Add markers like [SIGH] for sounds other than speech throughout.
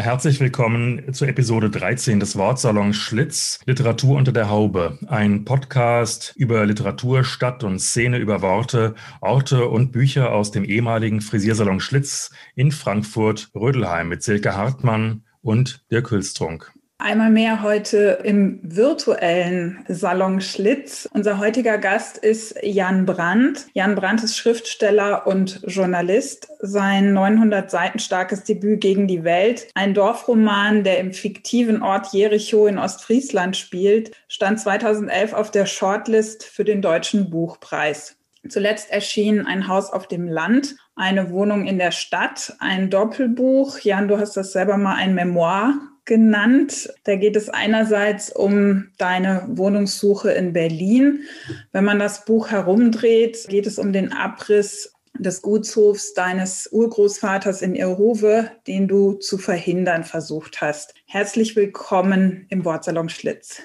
Herzlich willkommen zur Episode 13 des Wortsalons Schlitz, Literatur unter der Haube. Ein Podcast über Literatur, Stadt und Szene, über Worte, Orte und Bücher aus dem ehemaligen Frisiersalon Schlitz in Frankfurt-Rödelheim mit Silke Hartmann und Dirk Hülstrunk. Einmal mehr heute im virtuellen Salon Schlitz. Unser heutiger Gast ist Jan Brandt. Jan Brandt ist Schriftsteller und Journalist. Sein 900 Seiten starkes Debüt gegen die Welt, ein Dorfroman, der im fiktiven Ort Jericho in Ostfriesland spielt, stand 2011 auf der Shortlist für den Deutschen Buchpreis. Zuletzt erschien Ein Haus auf dem Land, eine Wohnung in der Stadt, ein Doppelbuch. Jan, du hast das selber mal ein Memoir genannt. Da geht es einerseits um deine Wohnungssuche in Berlin. Wenn man das Buch herumdreht, geht es um den Abriss des Gutshofs deines Urgroßvaters in Irhove, den du zu verhindern versucht hast. Herzlich willkommen im Wortsalon Schlitz.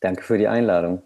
Danke für die Einladung.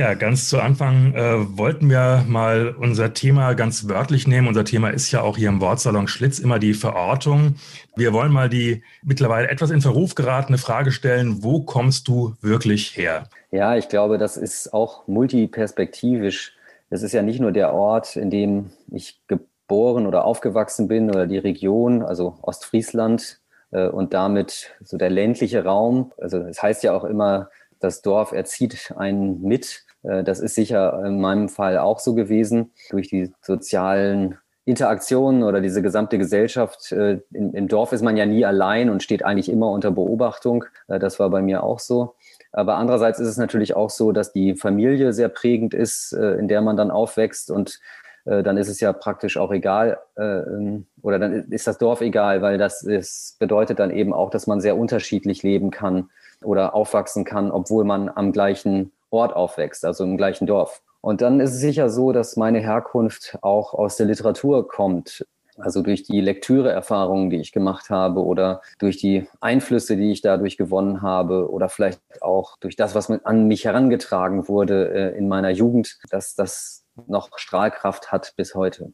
Ja, ganz zu Anfang äh, wollten wir mal unser Thema ganz wörtlich nehmen. Unser Thema ist ja auch hier im Wortsalon Schlitz immer die Verortung. Wir wollen mal die mittlerweile etwas in Verruf geratene Frage stellen, wo kommst du wirklich her? Ja, ich glaube, das ist auch multiperspektivisch. Es ist ja nicht nur der Ort, in dem ich geboren oder aufgewachsen bin oder die Region, also Ostfriesland äh, und damit so der ländliche Raum. Also es das heißt ja auch immer, das Dorf erzieht einen mit. Äh, das ist sicher in meinem Fall auch so gewesen. Durch die sozialen Interaktionen oder diese gesamte Gesellschaft. Äh, Im, Dorf ist man ja nie allein und steht eigentlich immer unter Beobachtung. Äh, das war bei mir auch so. Aber andererseits ist es natürlich auch so, dass die Familie sehr prägend ist, in der man dann aufwächst und dann ist es ja praktisch auch egal ähm, oder dann ist das Dorf egal, weil das ist, bedeutet dann eben auch, dass man sehr unterschiedlich leben kann oder aufwachsen kann, obwohl man am gleichen Ort aufwächst, also im gleichen Dorf. Und dann ist es sicher so, dass meine Herkunft auch aus der Literatur kommt. Also durch die Lektüreerfahrungen, die ich gemacht habe oder durch die Einflüsse, die ich dadurch gewonnen habe oder vielleicht auch durch das, was an mich herangetragen wurde äh, in meiner Jugend, dass das noch Strahlkraft hat bis heute.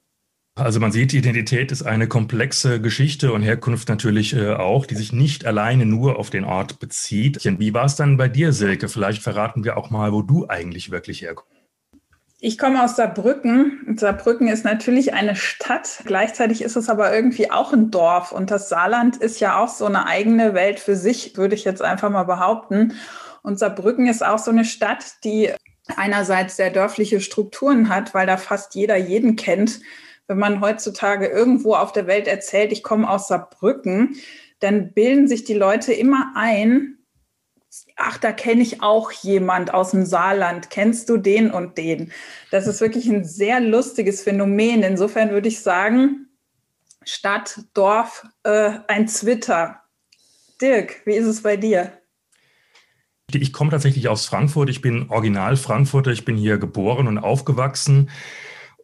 Also man sieht, Identität ist eine komplexe Geschichte und Herkunft natürlich äh, auch, die sich nicht alleine nur auf den Ort bezieht. Wie war es dann bei dir, Silke? Vielleicht verraten wir auch mal, wo du eigentlich wirklich herkommst. Ich komme aus Saarbrücken. Saarbrücken ist natürlich eine Stadt. Gleichzeitig ist es aber irgendwie auch ein Dorf. Und das Saarland ist ja auch so eine eigene Welt für sich, würde ich jetzt einfach mal behaupten. Und Saarbrücken ist auch so eine Stadt, die einerseits sehr dörfliche Strukturen hat, weil da fast jeder jeden kennt wenn man heutzutage irgendwo auf der Welt erzählt, ich komme aus Saarbrücken, dann bilden sich die Leute immer ein, ach, da kenne ich auch jemand aus dem Saarland, kennst du den und den? Das ist wirklich ein sehr lustiges Phänomen. Insofern würde ich sagen, Stadt, Dorf, äh, ein Twitter. Dirk, wie ist es bei dir? Ich komme tatsächlich aus Frankfurt. Ich bin original Frankfurter. Ich bin hier geboren und aufgewachsen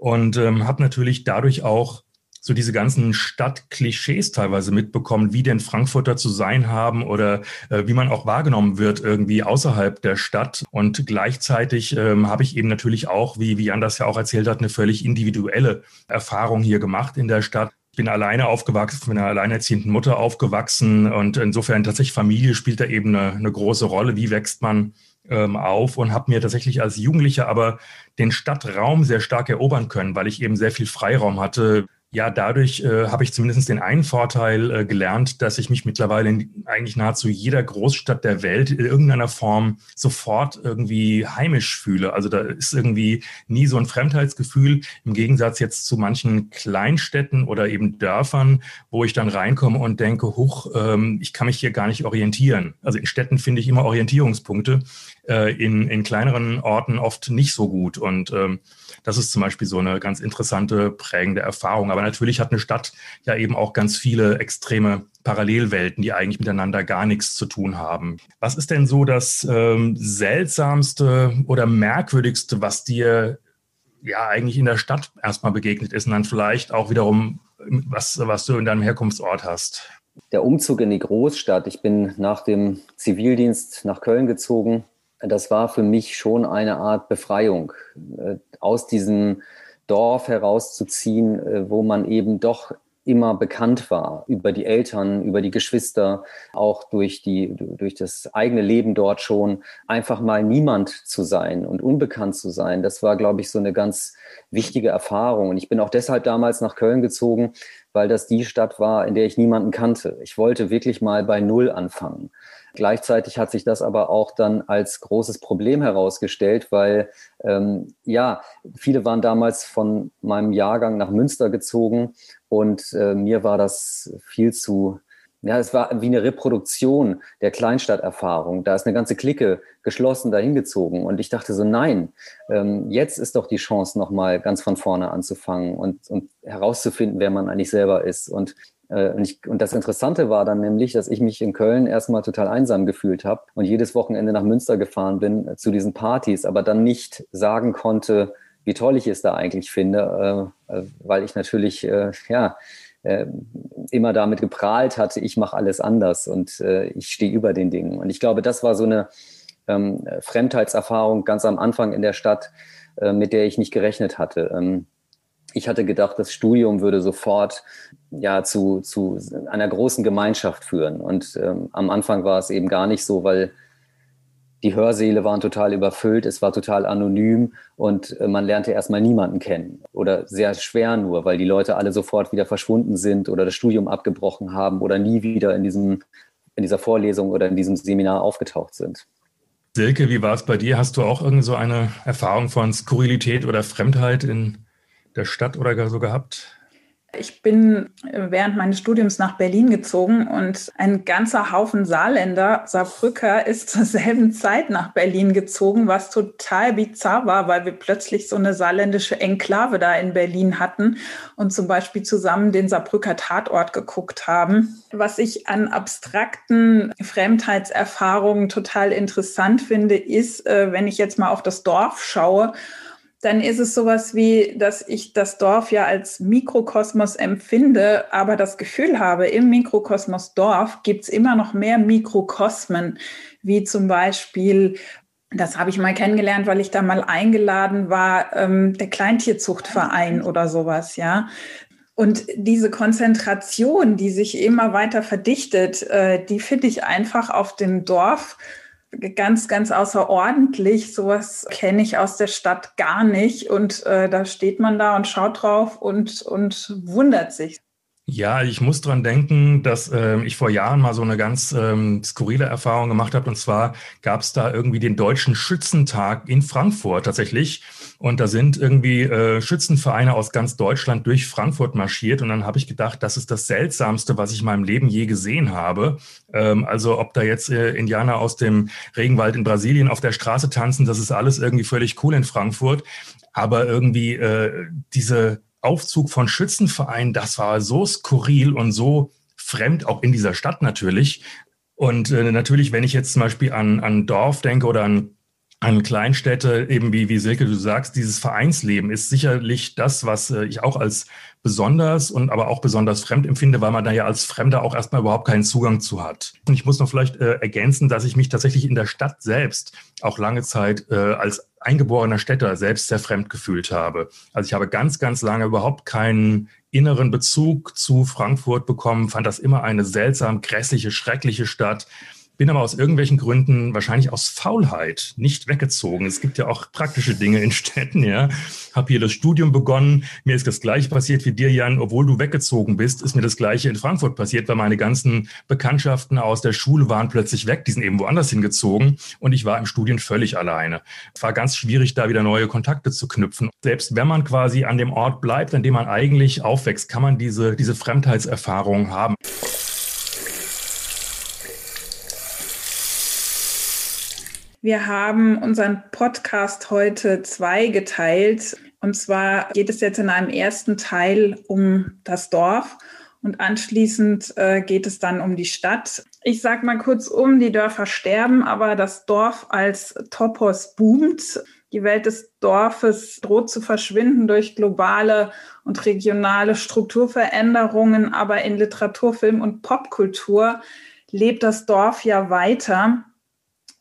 und ähm, habe natürlich dadurch auch so diese ganzen Stadtklischees teilweise mitbekommen, wie denn Frankfurter zu sein haben oder äh, wie man auch wahrgenommen wird irgendwie außerhalb der Stadt. Und gleichzeitig ähm, habe ich eben natürlich auch, wie, wie Jan das ja auch erzählt hat, eine völlig individuelle Erfahrung hier gemacht in der Stadt. Ich bin alleine aufgewachsen, mit einer alleinerziehenden Mutter aufgewachsen und insofern tatsächlich Familie spielt da eben eine, eine große Rolle. Wie wächst man ähm, auf und habe mir tatsächlich als Jugendlicher aber den Stadtraum sehr stark erobern können, weil ich eben sehr viel Freiraum hatte, ja, dadurch äh, habe ich zumindest den einen Vorteil äh, gelernt, dass ich mich mittlerweile in eigentlich nahezu jeder Großstadt der Welt in irgendeiner Form sofort irgendwie heimisch fühle. Also da ist irgendwie nie so ein Fremdheitsgefühl im Gegensatz jetzt zu manchen Kleinstädten oder eben Dörfern, wo ich dann reinkomme und denke, huch, ähm, ich kann mich hier gar nicht orientieren. Also in Städten finde ich immer Orientierungspunkte. Äh, in, in kleineren Orten oft nicht so gut. Und ähm, das ist zum Beispiel so eine ganz interessante, prägende Erfahrung. Aber natürlich hat eine Stadt ja eben auch ganz viele extreme Parallelwelten, die eigentlich miteinander gar nichts zu tun haben. Was ist denn so das ähm, seltsamste oder merkwürdigste, was dir ja eigentlich in der Stadt erstmal begegnet ist und dann vielleicht auch wiederum, was, was du in deinem Herkunftsort hast? Der Umzug in die Großstadt. Ich bin nach dem Zivildienst nach Köln gezogen. Das war für mich schon eine Art Befreiung, äh, aus diesem Dorf herauszuziehen, äh, wo man eben doch immer bekannt war über die Eltern, über die Geschwister, auch durch die, durch das eigene Leben dort schon, einfach mal niemand zu sein und unbekannt zu sein. Das war, glaube ich, so eine ganz wichtige Erfahrung. Und ich bin auch deshalb damals nach Köln gezogen, weil das die Stadt war, in der ich niemanden kannte. Ich wollte wirklich mal bei Null anfangen. Gleichzeitig hat sich das aber auch dann als großes Problem herausgestellt, weil ähm, ja, viele waren damals von meinem Jahrgang nach Münster gezogen und äh, mir war das viel zu, ja, es war wie eine Reproduktion der Kleinstadterfahrung. Da ist eine ganze Clique geschlossen dahin gezogen. Und ich dachte so, nein, ähm, jetzt ist doch die Chance, nochmal ganz von vorne anzufangen und, und herauszufinden, wer man eigentlich selber ist. Und, und, ich, und das Interessante war dann nämlich, dass ich mich in Köln erstmal total einsam gefühlt habe und jedes Wochenende nach Münster gefahren bin äh, zu diesen Partys, aber dann nicht sagen konnte, wie toll ich es da eigentlich finde, äh, äh, weil ich natürlich äh, ja äh, immer damit geprahlt hatte, ich mache alles anders und äh, ich stehe über den Dingen. Und ich glaube, das war so eine ähm, Fremdheitserfahrung ganz am Anfang in der Stadt, äh, mit der ich nicht gerechnet hatte. Ich hatte gedacht, das Studium würde sofort ja zu, zu einer großen Gemeinschaft führen. Und ähm, am Anfang war es eben gar nicht so, weil die Hörsäle waren total überfüllt, es war total anonym und äh, man lernte erstmal niemanden kennen oder sehr schwer nur, weil die Leute alle sofort wieder verschwunden sind oder das Studium abgebrochen haben oder nie wieder in, diesem, in dieser Vorlesung oder in diesem Seminar aufgetaucht sind. Silke, wie war es bei dir? Hast du auch irgend so eine Erfahrung von Skurrilität oder Fremdheit in der Stadt oder so gehabt? Ich bin während meines Studiums nach Berlin gezogen und ein ganzer Haufen Saarländer, Saarbrücker, [LAUGHS] ist zur selben Zeit nach Berlin gezogen, was total bizarr war, weil wir plötzlich so eine saarländische Enklave da in Berlin hatten und zum Beispiel zusammen den Saarbrücker Tatort geguckt haben. Was ich an abstrakten Fremdheitserfahrungen total interessant finde, ist, äh, wenn ich jetzt mal auf das Dorf schaue, dann ist es sowas wie, dass ich das Dorf ja als Mikrokosmos empfinde, aber das Gefühl habe, im Mikrokosmos Dorf gibt's immer noch mehr Mikrokosmen, wie zum Beispiel, das habe ich mal kennengelernt, weil ich da mal eingeladen war, ähm, der Kleintierzuchtverein oder sowas, ja. Und diese Konzentration, die sich immer weiter verdichtet, äh, die finde ich einfach auf dem Dorf ganz, ganz außerordentlich. Sowas kenne ich aus der Stadt gar nicht. Und äh, da steht man da und schaut drauf und, und wundert sich. Ja, ich muss dran denken, dass äh, ich vor Jahren mal so eine ganz ähm, skurrile Erfahrung gemacht habe. Und zwar gab es da irgendwie den Deutschen Schützentag in Frankfurt tatsächlich. Und da sind irgendwie äh, Schützenvereine aus ganz Deutschland durch Frankfurt marschiert. Und dann habe ich gedacht, das ist das Seltsamste, was ich in meinem Leben je gesehen habe. Ähm, also ob da jetzt äh, Indianer aus dem Regenwald in Brasilien auf der Straße tanzen, das ist alles irgendwie völlig cool in Frankfurt. Aber irgendwie äh, diese Aufzug von Schützenvereinen, das war so skurril und so fremd, auch in dieser Stadt natürlich. Und äh, natürlich, wenn ich jetzt zum Beispiel an, an Dorf denke oder an, an Kleinstädte, eben wie, wie Silke, du sagst, dieses Vereinsleben ist sicherlich das, was äh, ich auch als besonders und aber auch besonders fremd empfinde, weil man da ja als Fremder auch erstmal überhaupt keinen Zugang zu hat. Und ich muss noch vielleicht äh, ergänzen, dass ich mich tatsächlich in der Stadt selbst auch lange Zeit äh, als eingeborener Städter selbst sehr fremd gefühlt habe. Also ich habe ganz, ganz lange überhaupt keinen inneren Bezug zu Frankfurt bekommen, fand das immer eine seltsam grässliche, schreckliche Stadt bin aber aus irgendwelchen Gründen, wahrscheinlich aus Faulheit, nicht weggezogen. Es gibt ja auch praktische Dinge in Städten, ja. Hab hier das Studium begonnen. Mir ist das gleiche passiert wie dir, Jan. Obwohl du weggezogen bist, ist mir das gleiche in Frankfurt passiert, weil meine ganzen Bekanntschaften aus der Schule waren plötzlich weg. Die sind eben woanders hingezogen und ich war im Studium völlig alleine. Es war ganz schwierig, da wieder neue Kontakte zu knüpfen. Selbst wenn man quasi an dem Ort bleibt, an dem man eigentlich aufwächst, kann man diese, diese Fremdheitserfahrung haben. Wir haben unseren Podcast heute zweigeteilt. Und zwar geht es jetzt in einem ersten Teil um das Dorf und anschließend äh, geht es dann um die Stadt. Ich sage mal kurz um, die Dörfer sterben, aber das Dorf als Topos boomt. Die Welt des Dorfes droht zu verschwinden durch globale und regionale Strukturveränderungen, aber in Literatur, Film und Popkultur lebt das Dorf ja weiter.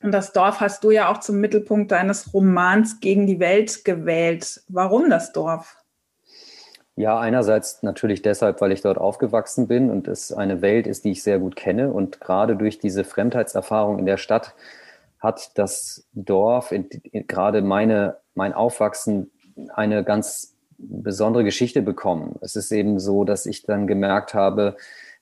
Und das Dorf hast du ja auch zum Mittelpunkt deines Romans gegen die Welt gewählt. Warum das Dorf? Ja, einerseits natürlich deshalb, weil ich dort aufgewachsen bin und es eine Welt ist, die ich sehr gut kenne. Und gerade durch diese Fremdheitserfahrung in der Stadt hat das Dorf, gerade meine, mein Aufwachsen, eine ganz besondere Geschichte bekommen. Es ist eben so, dass ich dann gemerkt habe,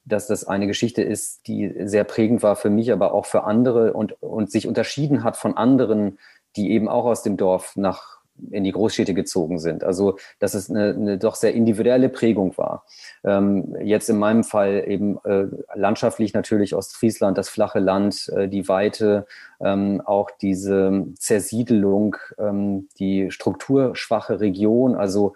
dass das eine Geschichte ist, die sehr prägend war für mich, aber auch für andere und, und sich unterschieden hat von anderen, die eben auch aus dem Dorf nach in die Großstädte gezogen sind. Also dass es eine, eine doch sehr individuelle Prägung war. Ähm, jetzt in meinem Fall eben äh, landschaftlich natürlich Ostfriesland, das flache Land, äh, die Weite, ähm, auch diese Zersiedelung, ähm, die strukturschwache Region, also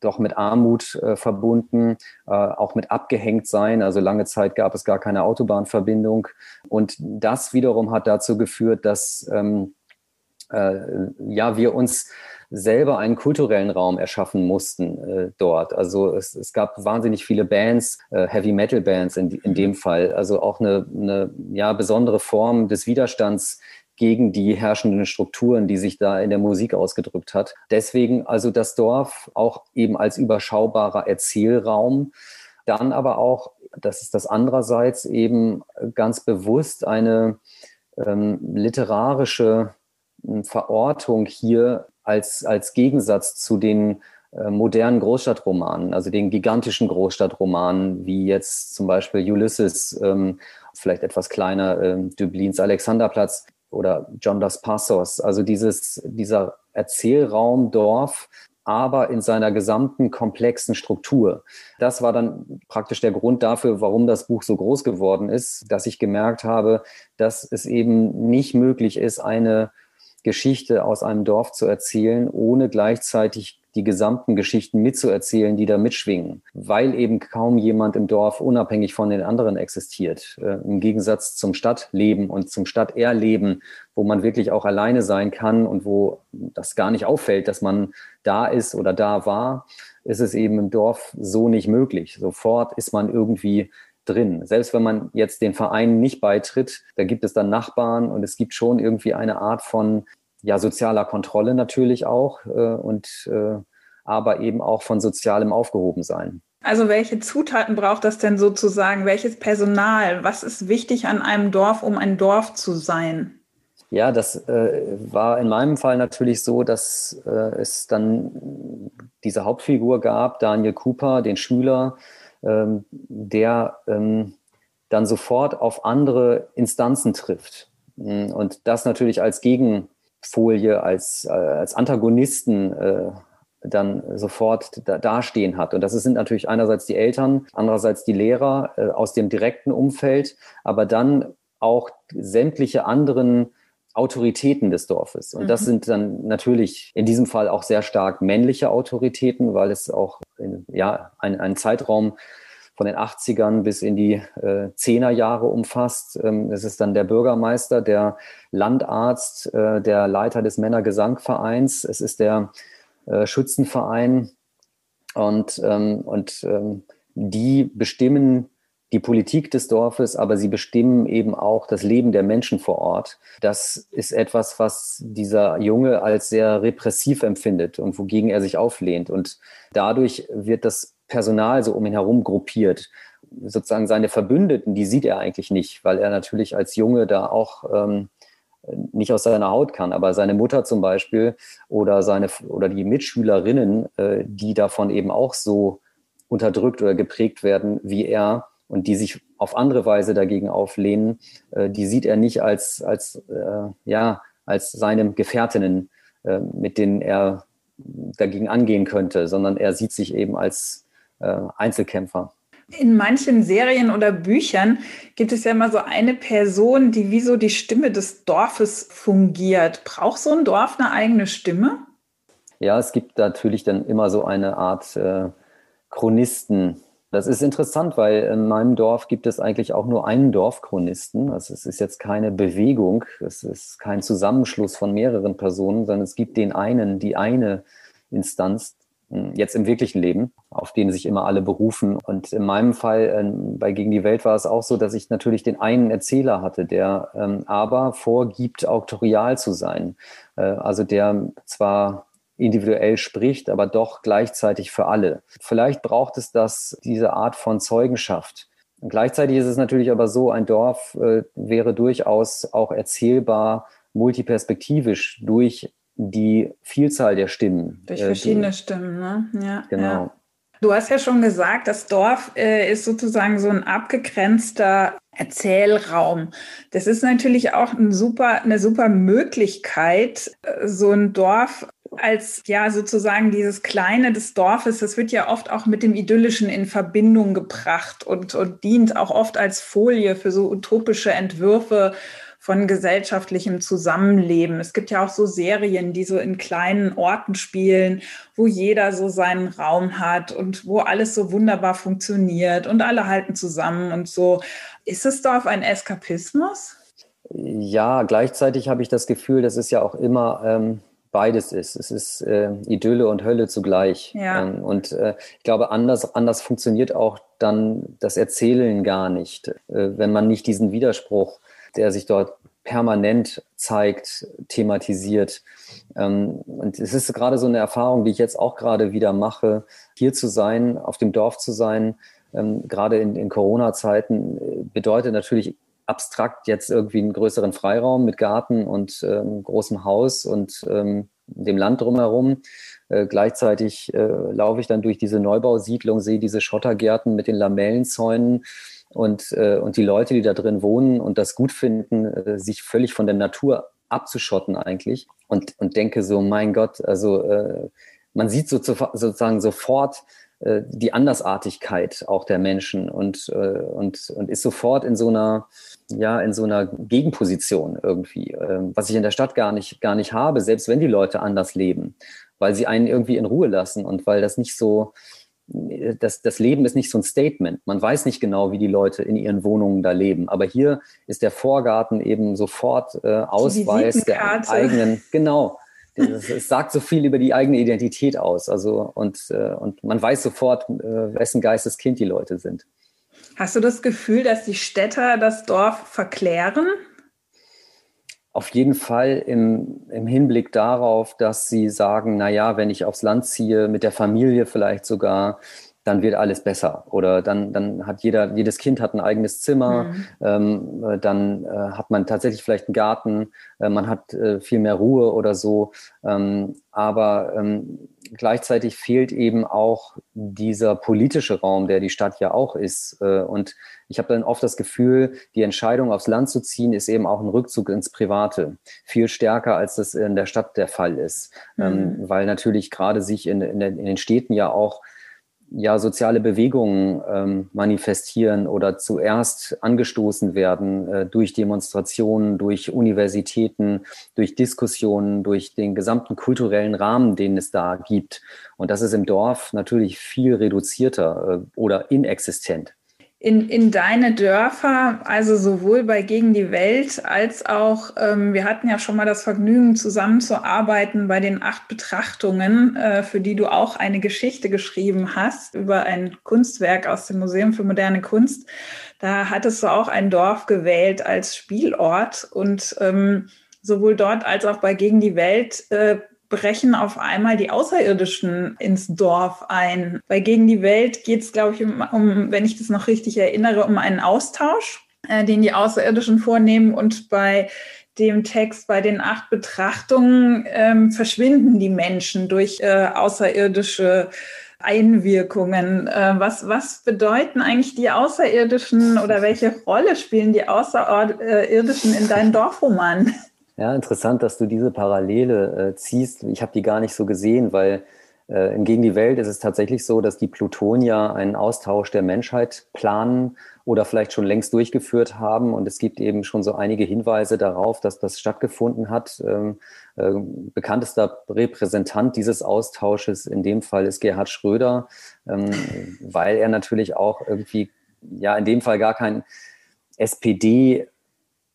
doch mit Armut äh, verbunden, äh, auch mit abgehängt sein. Also lange Zeit gab es gar keine Autobahnverbindung. Und das wiederum hat dazu geführt, dass ähm, äh, ja wir uns selber einen kulturellen Raum erschaffen mussten äh, dort. Also es, es gab wahnsinnig viele Bands, äh, Heavy Metal Bands in, in dem Fall. Also auch eine, eine ja, besondere Form des Widerstands gegen die herrschenden Strukturen, die sich da in der Musik ausgedrückt hat. Deswegen also das Dorf auch eben als überschaubarer Erzählraum, dann aber auch, das ist das andererseits eben ganz bewusst eine ähm, literarische hm, Verortung hier als, als Gegensatz zu den äh, modernen Großstadtromanen, also den gigantischen Großstadtromanen, wie jetzt zum Beispiel Ulysses, ähm, vielleicht etwas kleiner, äh, Dublins Alexanderplatz, oder John Dos Passos, also dieses, dieser Erzählraum Dorf, aber in seiner gesamten komplexen Struktur. Das war dann praktisch der Grund dafür, warum das Buch so groß geworden ist, dass ich gemerkt habe, dass es eben nicht möglich ist, eine Geschichte aus einem Dorf zu erzählen, ohne gleichzeitig die gesamten Geschichten mitzuerzählen, die da mitschwingen, weil eben kaum jemand im Dorf unabhängig von den anderen existiert. Äh, Im Gegensatz zum Stadtleben und zum Stadterleben, wo man wirklich auch alleine sein kann und wo das gar nicht auffällt, dass man da ist oder da war, ist es eben im Dorf so nicht möglich. Sofort ist man irgendwie drin. Selbst wenn man jetzt den Vereinen nicht beitritt, da gibt es dann Nachbarn und es gibt schon irgendwie eine Art von ja, sozialer Kontrolle natürlich auch äh, und äh, aber eben auch von sozialem Aufgehobensein. Also welche Zutaten braucht das denn sozusagen? Welches Personal? Was ist wichtig an einem Dorf, um ein Dorf zu sein? Ja, das äh, war in meinem Fall natürlich so, dass äh, es dann diese Hauptfigur gab, Daniel Cooper, den Schüler, ähm, der ähm, dann sofort auf andere Instanzen trifft. Und das natürlich als Gegen, Folie als, äh, als Antagonisten äh, dann sofort da, dastehen hat. Und das sind natürlich einerseits die Eltern, andererseits die Lehrer äh, aus dem direkten Umfeld, aber dann auch sämtliche anderen Autoritäten des Dorfes. Und mhm. das sind dann natürlich in diesem Fall auch sehr stark männliche Autoritäten, weil es auch in, ja, ein, ein Zeitraum von den 80ern bis in die äh, 10er Jahre umfasst. Ähm, es ist dann der Bürgermeister, der Landarzt, äh, der Leiter des Männergesangvereins, es ist der äh, Schützenverein und, ähm, und ähm, die bestimmen die Politik des Dorfes, aber sie bestimmen eben auch das Leben der Menschen vor Ort. Das ist etwas, was dieser Junge als sehr repressiv empfindet und wogegen er sich auflehnt. Und dadurch wird das Personal so um ihn herum gruppiert. Sozusagen seine Verbündeten, die sieht er eigentlich nicht, weil er natürlich als Junge da auch ähm, nicht aus seiner Haut kann. Aber seine Mutter zum Beispiel oder seine oder die Mitschülerinnen, äh, die davon eben auch so unterdrückt oder geprägt werden wie er und die sich auf andere Weise dagegen auflehnen, äh, die sieht er nicht als als äh, ja als seine Gefährtinnen, äh, mit denen er dagegen angehen könnte, sondern er sieht sich eben als Einzelkämpfer. In manchen Serien oder Büchern gibt es ja immer so eine Person, die wie so die Stimme des Dorfes fungiert. Braucht so ein Dorf eine eigene Stimme? Ja, es gibt natürlich dann immer so eine Art äh, Chronisten. Das ist interessant, weil in meinem Dorf gibt es eigentlich auch nur einen Dorfchronisten. Also es ist jetzt keine Bewegung, es ist kein Zusammenschluss von mehreren Personen, sondern es gibt den einen, die eine Instanz, jetzt im wirklichen Leben, auf den sich immer alle berufen. Und in meinem Fall äh, bei Gegen die Welt war es auch so, dass ich natürlich den einen Erzähler hatte, der ähm, aber vorgibt, auktorial zu sein. Äh, also der zwar individuell spricht, aber doch gleichzeitig für alle. Vielleicht braucht es das, diese Art von Zeugenschaft. Und gleichzeitig ist es natürlich aber so, ein Dorf äh, wäre durchaus auch erzählbar multiperspektivisch durch die Vielzahl der Stimmen. Durch äh, verschiedene die, Stimmen, ne? Ja. Genau. Ja. Du hast ja schon gesagt, das Dorf äh, ist sozusagen so ein abgegrenzter Erzählraum. Das ist natürlich auch ein super, eine super Möglichkeit, äh, so ein Dorf als ja sozusagen dieses Kleine des Dorfes, das wird ja oft auch mit dem Idyllischen in Verbindung gebracht und, und dient auch oft als Folie für so utopische Entwürfe von gesellschaftlichem Zusammenleben. Es gibt ja auch so Serien, die so in kleinen Orten spielen, wo jeder so seinen Raum hat und wo alles so wunderbar funktioniert und alle halten zusammen und so. Ist es Dorf ein Eskapismus? Ja, gleichzeitig habe ich das Gefühl, das ist ja auch immer ähm, beides ist. Es ist äh, Idylle und Hölle zugleich. Ja. Ähm, und äh, ich glaube, anders, anders funktioniert auch dann das Erzählen gar nicht, äh, wenn man nicht diesen Widerspruch, der sich dort permanent zeigt, thematisiert. Ähm, und es ist gerade so eine Erfahrung, die ich jetzt auch gerade wieder mache, hier zu sein, auf dem Dorf zu sein, ähm, gerade in, in Corona-Zeiten, äh, bedeutet natürlich abstrakt jetzt irgendwie einen größeren Freiraum mit Garten und ähm, großem Haus und ähm, dem Land drumherum. Äh, gleichzeitig äh, laufe ich dann durch diese Neubausiedlung, sehe diese Schottergärten mit den Lamellenzäunen und, äh, und die Leute, die da drin wohnen und das gut finden, äh, sich völlig von der Natur abzuschotten eigentlich und, und denke so, mein Gott, also äh, man sieht so, sozusagen sofort, äh, die Andersartigkeit auch der Menschen und, äh, und, und ist sofort in so einer, ja, in so einer Gegenposition irgendwie, ähm, was ich in der Stadt gar nicht, gar nicht habe, selbst wenn die Leute anders leben, weil sie einen irgendwie in Ruhe lassen und weil das nicht so, das, das Leben ist nicht so ein Statement. Man weiß nicht genau, wie die Leute in ihren Wohnungen da leben. Aber hier ist der Vorgarten eben sofort äh, Ausweis der eigenen, genau, [LAUGHS] es sagt so viel über die eigene Identität aus. Also, und, äh, und man weiß sofort, äh, wessen Geisteskind die Leute sind. Hast du das Gefühl, dass die Städter das Dorf verklären? Auf jeden Fall im, im Hinblick darauf, dass sie sagen, naja, wenn ich aufs Land ziehe, mit der Familie vielleicht sogar, dann wird alles besser. Oder dann, dann hat jeder, jedes Kind hat ein eigenes Zimmer, mhm. ähm, äh, dann äh, hat man tatsächlich vielleicht einen Garten, äh, man hat äh, viel mehr Ruhe oder so. Ähm, aber ähm, gleichzeitig fehlt eben auch dieser politische Raum, der die Stadt ja auch ist. Äh, und ich habe dann oft das Gefühl, die Entscheidung aufs Land zu ziehen, ist eben auch ein Rückzug ins Private. Viel stärker, als das in der Stadt der Fall ist. Ähm, mhm. weil natürlich gerade sich in, in, in den Städten ja auch ja soziale Bewegungen ähm, manifestieren oder zuerst angestoßen werden äh, durch Demonstrationen, durch Universitäten, durch Diskussionen, durch den gesamten kulturellen Rahmen, den es da gibt. Und das ist im Dorf natürlich viel reduzierter äh, oder inexistent in, in deine Dörfer, also sowohl bei Gegen die Welt als auch, ähm, wir hatten ja schon mal das Vergnügen, zusammenzuarbeiten bei den acht Betrachtungen, äh, für die du auch eine Geschichte geschrieben hast über ein Kunstwerk aus dem Museum für moderne Kunst. Da hattest du auch ein Dorf gewählt als Spielort und ähm, sowohl dort als auch bei Gegen die Welt äh, brechen auf einmal die Außerirdischen ins Dorf ein. Weil gegen die Welt geht es, glaube ich, um, um, wenn ich das noch richtig erinnere, um einen Austausch, äh, den die Außerirdischen vornehmen. Und bei dem Text, bei den acht Betrachtungen, ähm, verschwinden die Menschen durch äh, außerirdische Einwirkungen. Äh, was, was bedeuten eigentlich die Außerirdischen oder welche Rolle spielen die Außerirdischen in deinem [LAUGHS] Dorfroman? Ja, interessant, dass du diese Parallele äh, ziehst. Ich habe die gar nicht so gesehen, weil Äh, Gegen die Welt ist es tatsächlich so, dass die Plutonier einen Austausch der Menschheit planen oder vielleicht schon längst durchgeführt haben. Und es gibt eben schon so einige Hinweise darauf, dass das stattgefunden hat. Ähm, äh, bekanntester Repräsentant dieses Austausches in dem Fall ist Gerhard Schröder, ähm, weil er natürlich auch irgendwie, ja, in dem Fall gar kein SPD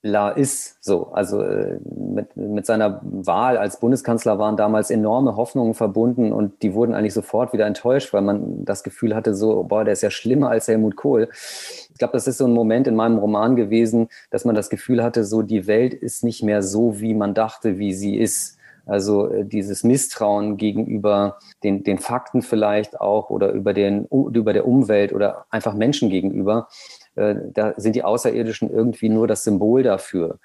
La ist so. Also äh, mit, mit seiner Wahl als Bundeskanzler waren damals enorme Hoffnungen verbunden und die wurden eigentlich sofort wieder enttäuscht, weil man das Gefühl hatte, so, boah, der ist ja schlimmer als Helmut Kohl. Ich glaube, das ist so ein Moment in meinem Roman gewesen, dass man das Gefühl hatte, so die Welt ist nicht mehr so, wie man dachte, wie sie ist. Also äh, dieses Misstrauen gegenüber den, den Fakten vielleicht auch oder über, den, über der Umwelt oder einfach Menschen gegenüber äh, da sind die Außerirdischen irgendwie nur das Symbol dafür,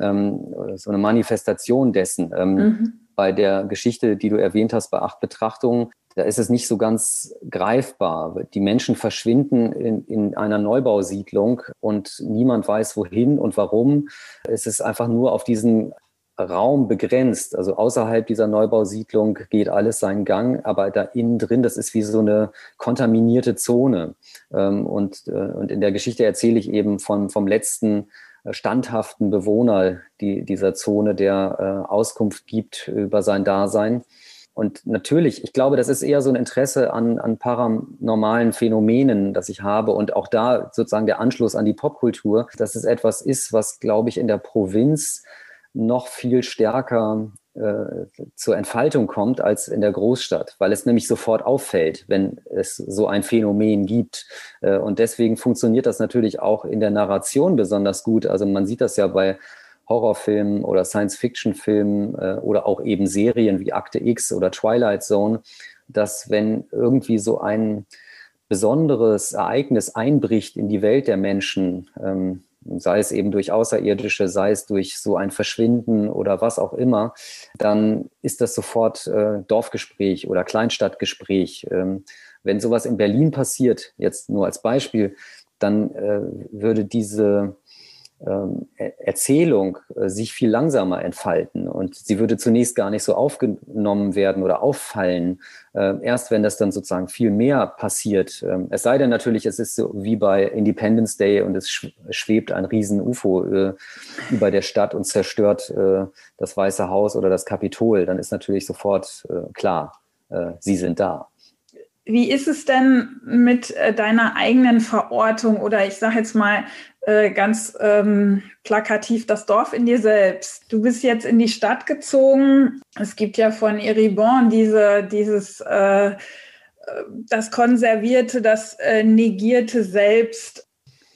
ähm, so eine Manifestation dessen. Ähm, mhm. Bei der Geschichte, die du erwähnt hast, bei acht Betrachtungen, da ist es nicht so ganz greifbar. Die Menschen verschwinden in, in einer Neubausiedlung und niemand weiß wohin und warum. Es ist einfach nur auf diesen Raum begrenzt. Also außerhalb dieser Neubausiedlung geht alles seinen Gang, aber da innen drin, das ist wie so eine kontaminierte Zone. Ähm, und, äh, und in der Geschichte erzähle ich eben von, vom letzten äh, standhaften Bewohner die, dieser Zone, der äh, Auskunft gibt über sein Dasein. Und natürlich, ich glaube, das ist eher so ein Interesse an, an paranormalen Phänomenen, das ich habe. Und auch da sozusagen der Anschluss an die Popkultur, dass es etwas ist, was, glaube ich, in der Provinz noch viel stärker äh, zur Entfaltung kommt als in der Großstadt, weil es nämlich sofort auffällt, wenn es so ein Phänomen gibt. Äh, und deswegen funktioniert das natürlich auch in der Narration besonders gut. Also man sieht das ja bei Horrorfilmen oder Science-Fiction-Filmen äh, oder auch eben Serien wie Akte X oder Twilight Zone, dass wenn irgendwie so ein besonderes Ereignis einbricht in die Welt der Menschen, ähm, sei es eben durch Außerirdische, sei es durch so ein Verschwinden oder was auch immer, dann ist das sofort äh, Dorfgespräch oder Kleinstadtgespräch. Ähm, wenn sowas in Berlin passiert, jetzt nur als Beispiel, dann äh, würde diese Erzählung äh, sich viel langsamer entfalten und sie würde zunächst gar nicht so aufgenommen werden oder auffallen, äh, erst wenn das dann sozusagen viel mehr passiert. Ähm, es sei denn natürlich, es ist so wie bei Independence Day und es schwebt ein riesen UFO äh, über der Stadt und zerstört das Weiße Haus oder das Kapitol, dann ist natürlich sofort klar, sie sind da. Wie ist es denn mit deiner eigenen Verortung oder ich sage jetzt mal äh, ganz ähm, plakativ das Dorf in dir selbst. Du bist jetzt in die Stadt gezogen. Es gibt ja von Eribon diese, dieses äh, das konservierte, das äh, negierte Selbst.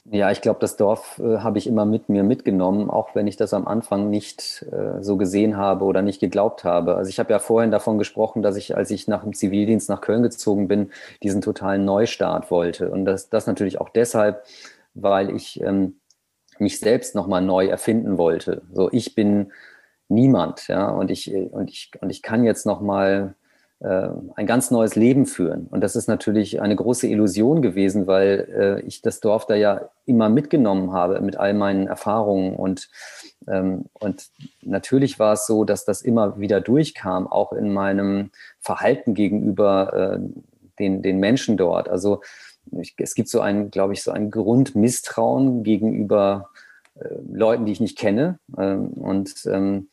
Ja, ich glaube, das Dorf äh, habe ich immer mit mir mitgenommen, auch wenn ich das am Anfang nicht äh, so gesehen habe oder nicht geglaubt habe. Also ich habe ja vorhin davon gesprochen, dass ich, als ich nach dem Zivildienst nach Köln gezogen bin, diesen totalen Neustart wollte. Und das, das natürlich auch deshalb, weil ich ähm, mich selbst nochmal neu erfinden wollte. So, ich bin niemand, ja, und ich, und ich, und ich kann jetzt nochmal äh, ein ganz neues Leben führen. Und das ist natürlich eine große Illusion gewesen, weil äh, ich das Dorf da ja immer mitgenommen habe mit all meinen Erfahrungen. Und, ähm, und natürlich war es so, dass das immer wieder durchkam, auch in meinem Verhalten gegenüber äh, den, den Menschen dort. Also es gibt so ein, glaube ich, so ein Grundmisstrauen gegenüber äh, Leuten, die ich nicht kenne. Ähm, und ähm,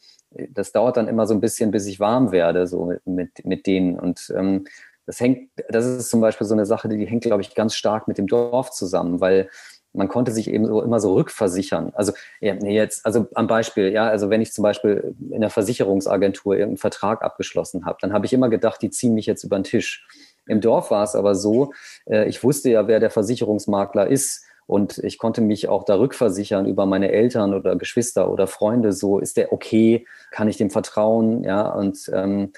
das dauert dann immer so ein bisschen, bis ich warm werde, so mit, mit, denen. Und ähm, das hängt, das ist zum Beispiel so eine Sache, die hängt, glaube ich, ganz stark mit dem Dorf zusammen, weil man konnte sich eben so immer so rückversichern. Also ja, jetzt, also am Beispiel, ja, also wenn ich zum Beispiel in der Versicherungsagentur irgendeinen Vertrag abgeschlossen habe, dann habe ich immer gedacht, die ziehen mich jetzt über den Tisch. Im Dorf war es aber so, äh, ich wusste ja, wer der Versicherungsmakler ist. Und ich konnte mich auch da rückversichern über meine Eltern oder Geschwister oder Freunde. So, ist der okay? Kann ich dem vertrauen? Ja, und, ähm,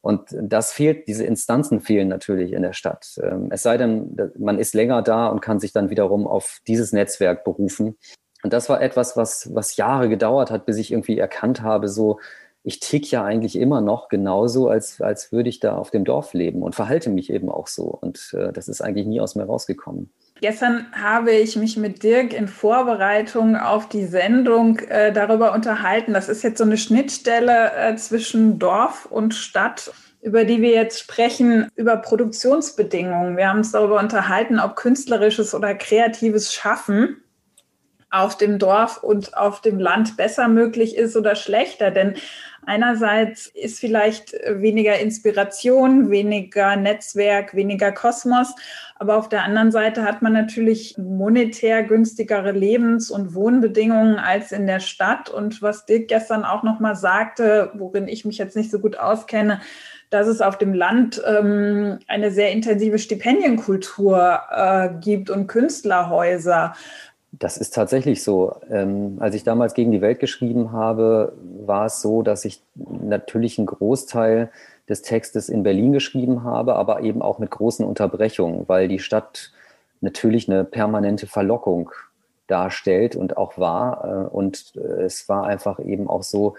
und das fehlt, diese Instanzen fehlen natürlich in der Stadt. Ähm, es sei denn, man ist länger da und kann sich dann wiederum auf dieses Netzwerk berufen. Und das war etwas, was, was Jahre gedauert hat, bis ich irgendwie erkannt habe, so, ich tick ja eigentlich immer noch genauso, als, als würde ich da auf dem Dorf leben und verhalte mich eben auch so. Und äh, das ist eigentlich nie aus mir rausgekommen. Gestern habe ich mich mit Dirk in Vorbereitung auf die Sendung äh, darüber unterhalten. Das ist jetzt so eine Schnittstelle äh, zwischen Dorf und Stadt, über die wir jetzt sprechen, über Produktionsbedingungen. Wir haben uns darüber unterhalten, ob künstlerisches oder kreatives Schaffen auf dem Dorf und auf dem Land besser möglich ist oder schlechter. Denn einerseits ist vielleicht weniger Inspiration, weniger Netzwerk, weniger Kosmos. Aber auf der anderen Seite hat man natürlich monetär günstigere Lebens- und Wohnbedingungen als in der Stadt. Und was Dirk gestern auch nochmal sagte, worin ich mich jetzt nicht so gut auskenne, dass es auf dem Land ähm, eine sehr intensive Stipendienkultur äh, gibt und Künstlerhäuser. Das ist tatsächlich so. Ähm, als ich damals gegen die Welt geschrieben habe, war es so, dass ich natürlich einen Großteil des Textes in Berlin geschrieben habe, aber eben auch mit großen Unterbrechungen, weil die Stadt natürlich eine permanente Verlockung darstellt und auch war. Äh, und äh, es war einfach eben auch so,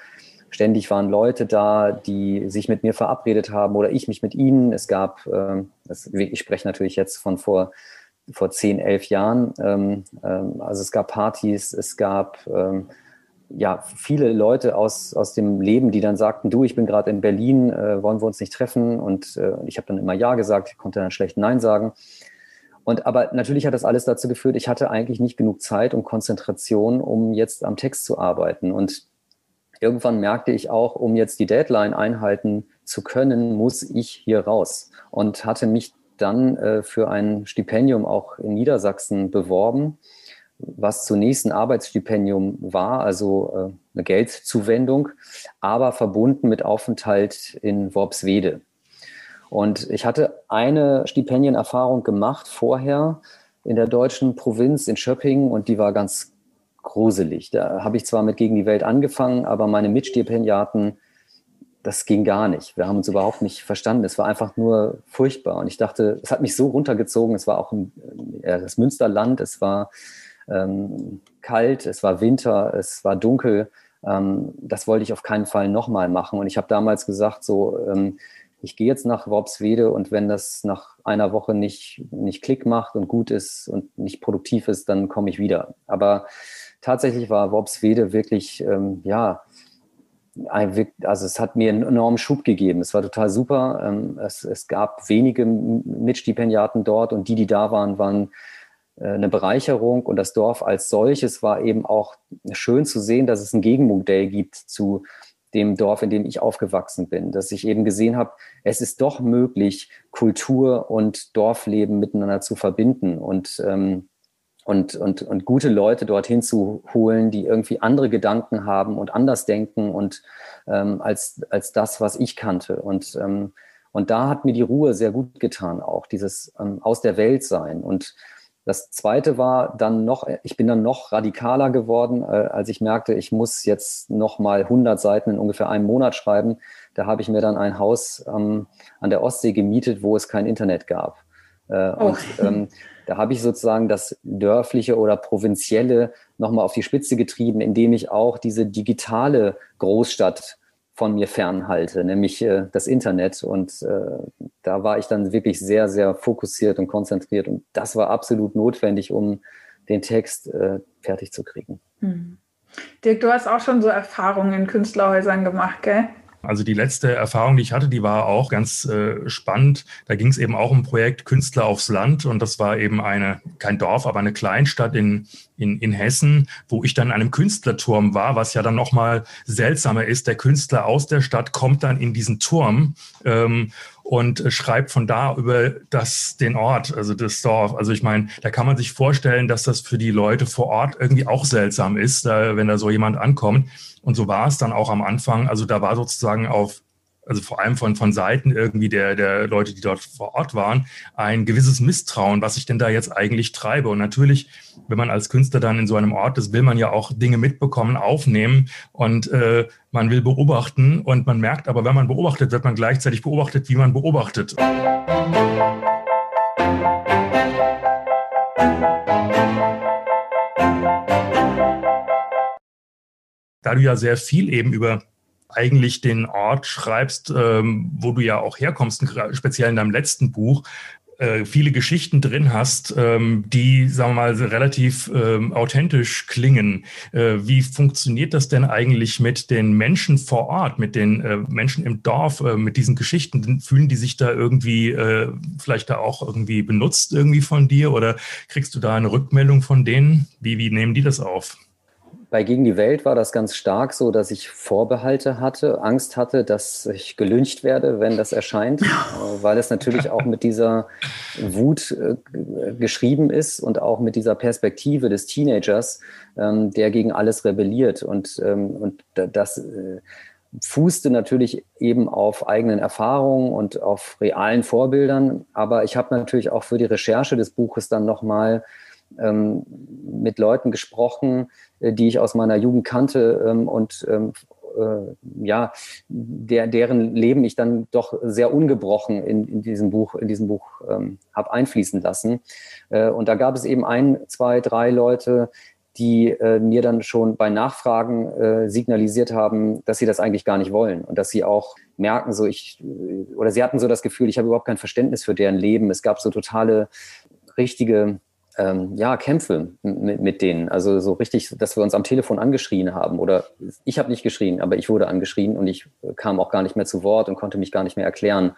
ständig waren Leute da, die sich mit mir verabredet haben oder ich mich mit ihnen. Es gab, ähm, ich spreche natürlich jetzt von vor, vor zehn, elf Jahren, ähm, ähm, also es gab Partys, es gab ja, viele Leute aus, aus dem Leben, die dann sagten, du, ich bin gerade in Berlin, äh, wollen wir uns nicht treffen? Und äh, ich habe dann immer Ja gesagt, konnte dann schlecht Nein sagen. Und aber natürlich hat das alles dazu geführt, ich hatte eigentlich nicht genug Zeit und Konzentration, um jetzt am Text zu arbeiten. Und irgendwann merkte ich auch, um jetzt die Deadline einhalten zu können, muss ich hier raus. Und hatte mich dann äh, für ein Stipendium auch in Niedersachsen beworben was zunächst ein Arbeitsstipendium war, also äh, eine Geldzuwendung, aber verbunden mit Aufenthalt in Worpswede. Und ich hatte eine Stipendienerfahrung gemacht vorher in der deutschen Provinz in Schöppingen und die war ganz gruselig. Da habe ich zwar mit Gegen die Welt angefangen, aber meine Mitstipendiaten, das ging gar nicht. Wir haben uns überhaupt nicht verstanden. Es war einfach nur furchtbar. Und ich dachte, es hat mich so runtergezogen. Es war auch ein, äh, das Münsterland, es war ähm, kalt, es war Winter, es war dunkel. Ähm, das wollte ich auf keinen Fall nochmal machen. Und ich habe damals gesagt, so, ähm, ich gehe jetzt nach Worpswede und wenn das nach einer Woche nicht, nicht Klick macht und gut ist und nicht produktiv ist, dann komme ich wieder. Aber tatsächlich war Worpswede wirklich, ähm, ja, also es hat mir einen enormen Schub gegeben. Es war total super. Ähm, es, es gab wenige Mitstipendiaten dort und die, die da waren, waren äh, eine Bereicherung und das Dorf als solches war eben auch schön zu sehen, dass es ein Gegenmodell gibt zu dem Dorf, in dem ich aufgewachsen bin, dass ich eben gesehen habe, es ist doch möglich, Kultur und Dorfleben miteinander zu verbinden und, ähm, und, und, und gute Leute dorthin zu holen, die irgendwie andere Gedanken haben und anders denken und ähm, als, als das, was ich kannte. Und, ähm, und da hat mir die Ruhe sehr gut getan, auch dieses ähm, aus der Welt sein und das zweite war dann noch, ich bin dann noch radikaler geworden, äh, als ich merkte, ich muss jetzt noch mal 100 Seiten in ungefähr einem Monat schreiben. Da habe ich mir dann ein Haus ähm, an der Ostsee gemietet, wo es kein Internet gab. Äh, oh. Und ähm, da habe ich sozusagen das dörfliche oder provinzielle noch mal auf die Spitze getrieben, indem ich auch diese digitale Großstadt von mir fernhalte, nämlich äh, das Internet. Und äh, da war ich dann wirklich sehr, sehr fokussiert und konzentriert. Und das war absolut notwendig, um den Text äh, fertig zu kriegen. Hm. Dirk, du hast auch schon so Erfahrungen in Künstlerhäusern gemacht, gell? Also die letzte Erfahrung, die ich hatte, die war auch ganz äh, spannend. Da ging es eben auch um Projekt Künstler aufs Land und das war eben eine, kein Dorf, aber eine Kleinstadt in, in, in Hessen, wo ich dann in einem Künstlerturm war, was ja dann nochmal seltsamer ist. Der Künstler aus der Stadt kommt dann in diesen Turm ähm, und schreibt von da über das, den Ort, also das Dorf. Also ich meine, da kann man sich vorstellen, dass das für die Leute vor Ort irgendwie auch seltsam ist, da, wenn da so jemand ankommt. Und so war es dann auch am Anfang. Also da war sozusagen auf, also vor allem von, von Seiten irgendwie der, der Leute, die dort vor Ort waren, ein gewisses Misstrauen, was ich denn da jetzt eigentlich treibe. Und natürlich, wenn man als Künstler dann in so einem Ort ist, will man ja auch Dinge mitbekommen, aufnehmen und äh, man will beobachten. Und man merkt aber, wenn man beobachtet, wird man gleichzeitig beobachtet, wie man beobachtet. Da du ja sehr viel eben über eigentlich den Ort schreibst, ähm, wo du ja auch herkommst, speziell in deinem letzten Buch, äh, viele Geschichten drin hast, ähm, die, sagen wir mal, relativ ähm, authentisch klingen. Äh, wie funktioniert das denn eigentlich mit den Menschen vor Ort, mit den äh, Menschen im Dorf, äh, mit diesen Geschichten? Fühlen die sich da irgendwie äh, vielleicht da auch irgendwie benutzt irgendwie von dir oder kriegst du da eine Rückmeldung von denen? Wie, wie nehmen die das auf? Bei Gegen die Welt war das ganz stark so, dass ich Vorbehalte hatte, Angst hatte, dass ich gelüncht werde, wenn das erscheint, [LAUGHS] äh, weil es natürlich auch mit dieser Wut äh, geschrieben ist und auch mit dieser Perspektive des Teenagers, ähm, der gegen alles rebelliert. Und, ähm, und das äh, fußte natürlich eben auf eigenen Erfahrungen und auf realen Vorbildern. Aber ich habe natürlich auch für die Recherche des Buches dann nochmal ähm, mit Leuten gesprochen, die ich aus meiner Jugend kannte ähm, und ähm, äh, ja, der, deren Leben ich dann doch sehr ungebrochen in, in diesem Buch, in diesem Buch ähm, habe einfließen lassen. Äh, und da gab es eben ein, zwei, drei Leute, die äh, mir dann schon bei Nachfragen äh, signalisiert haben, dass sie das eigentlich gar nicht wollen und dass sie auch merken, so ich oder sie hatten so das Gefühl, ich habe überhaupt kein Verständnis für deren Leben. Es gab so totale richtige ähm, ja, Kämpfe mit, mit denen. Also so richtig, dass wir uns am Telefon angeschrien haben. Oder ich habe nicht geschrien, aber ich wurde angeschrien und ich kam auch gar nicht mehr zu Wort und konnte mich gar nicht mehr erklären.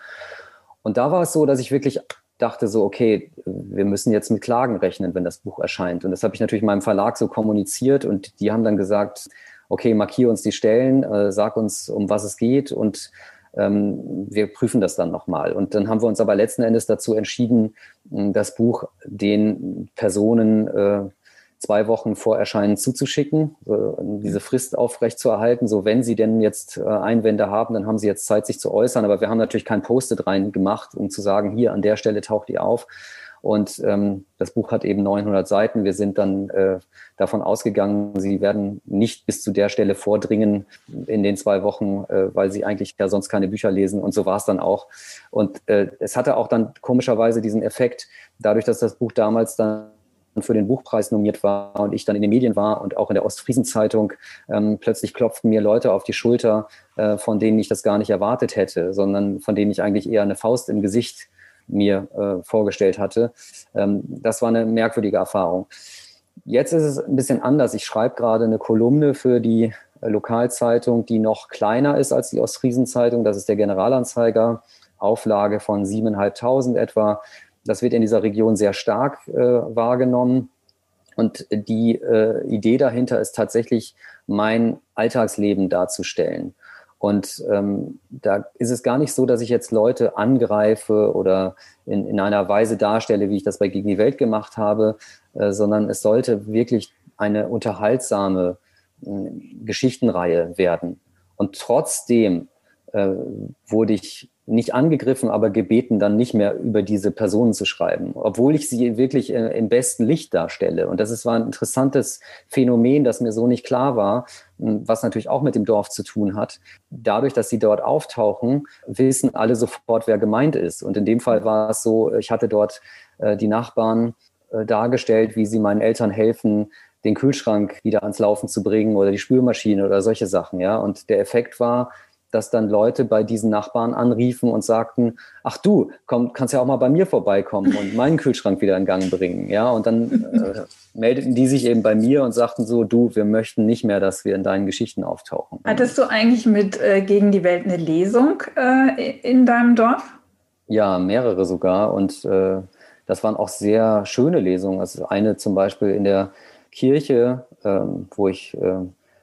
Und da war es so, dass ich wirklich dachte so, okay, wir müssen jetzt mit Klagen rechnen, wenn das Buch erscheint. Und das habe ich natürlich meinem Verlag so kommuniziert und die haben dann gesagt, okay, markier uns die Stellen, äh, sag uns, um was es geht und wir prüfen das dann nochmal. Und dann haben wir uns aber letzten Endes dazu entschieden, das Buch den Personen äh, zwei Wochen vor Erscheinen zuzuschicken, diese Frist aufrechtzuerhalten. So, wenn sie denn jetzt äh, Einwände haben, dann haben sie jetzt Zeit, sich zu äußern. Aber wir haben natürlich kein Post-it rein gemacht, um zu sagen, hier an der Stelle taucht ihr auf, und ähm, das Buch hat eben 900 Seiten. Wir sind dann äh, davon ausgegangen, sie werden nicht bis zu der Stelle vordringen in den zwei Wochen, äh, weil sie eigentlich ja sonst keine Bücher lesen. Und so war es dann auch. Und äh, es hatte auch dann komischerweise diesen Effekt, dadurch, dass das Buch damals dann für den Buchpreis nominiert war und ich dann in den Medien war und auch in der Ostfriesenzeitung, ähm, plötzlich klopften mir Leute auf die Schulter, äh, von denen ich das gar nicht erwartet hätte, sondern von denen ich eigentlich eher eine Faust im Gesicht mir äh, vorgestellt hatte. Ähm, das war eine merkwürdige Erfahrung. Jetzt ist es ein bisschen anders. Ich schreibe gerade eine Kolumne für die äh, Lokalzeitung, die noch kleiner ist als die Ostfriesenzeitung. Das ist der Generalanzeiger, Auflage von 7.500 etwa. Das wird in dieser Region sehr stark äh, wahrgenommen. Und die äh, Idee dahinter ist tatsächlich, mein Alltagsleben darzustellen. Und ähm, da ist es gar nicht so, dass ich jetzt Leute angreife oder in, in einer Weise darstelle, wie ich das bei Gegen die Welt gemacht habe, äh, sondern es sollte wirklich eine unterhaltsame äh, Geschichtenreihe werden. Und trotzdem äh, wurde ich nicht angegriffen, aber gebeten, dann nicht mehr über diese Personen zu schreiben, obwohl ich sie wirklich äh, im besten Licht darstelle. Und das ist, war ein interessantes Phänomen, das mir so nicht klar war, hm, was natürlich auch mit dem Dorf zu tun hat. Dadurch, dass sie dort auftauchen, wissen alle sofort, wer gemeint ist. Und in dem Fall war es so, ich hatte dort äh, die Nachbarn äh, dargestellt, wie sie meinen Eltern helfen, den Kühlschrank wieder ans Laufen zu bringen oder die Spülmaschine oder solche Sachen, ja. Und der Effekt war, dass dann Leute bei diesen Nachbarn anriefen und sagten, ach du, komm, kannst ja auch mal bei mir vorbeikommen und [LAUGHS] meinen Kühlschrank wieder in Gang bringen. Ja, und dann äh, meldeten die sich eben bei mir und sagten so, du, wir möchten nicht mehr, dass wir in deinen Geschichten auftauchen. Hattest du eigentlich mit äh, Gegen die Welt eine Lesung äh, in deinem Dorf? Ja, mehrere sogar. Und äh, das waren auch sehr schöne Lesungen. Also eine zum Beispiel in der Kirche, ähm, wo ich äh,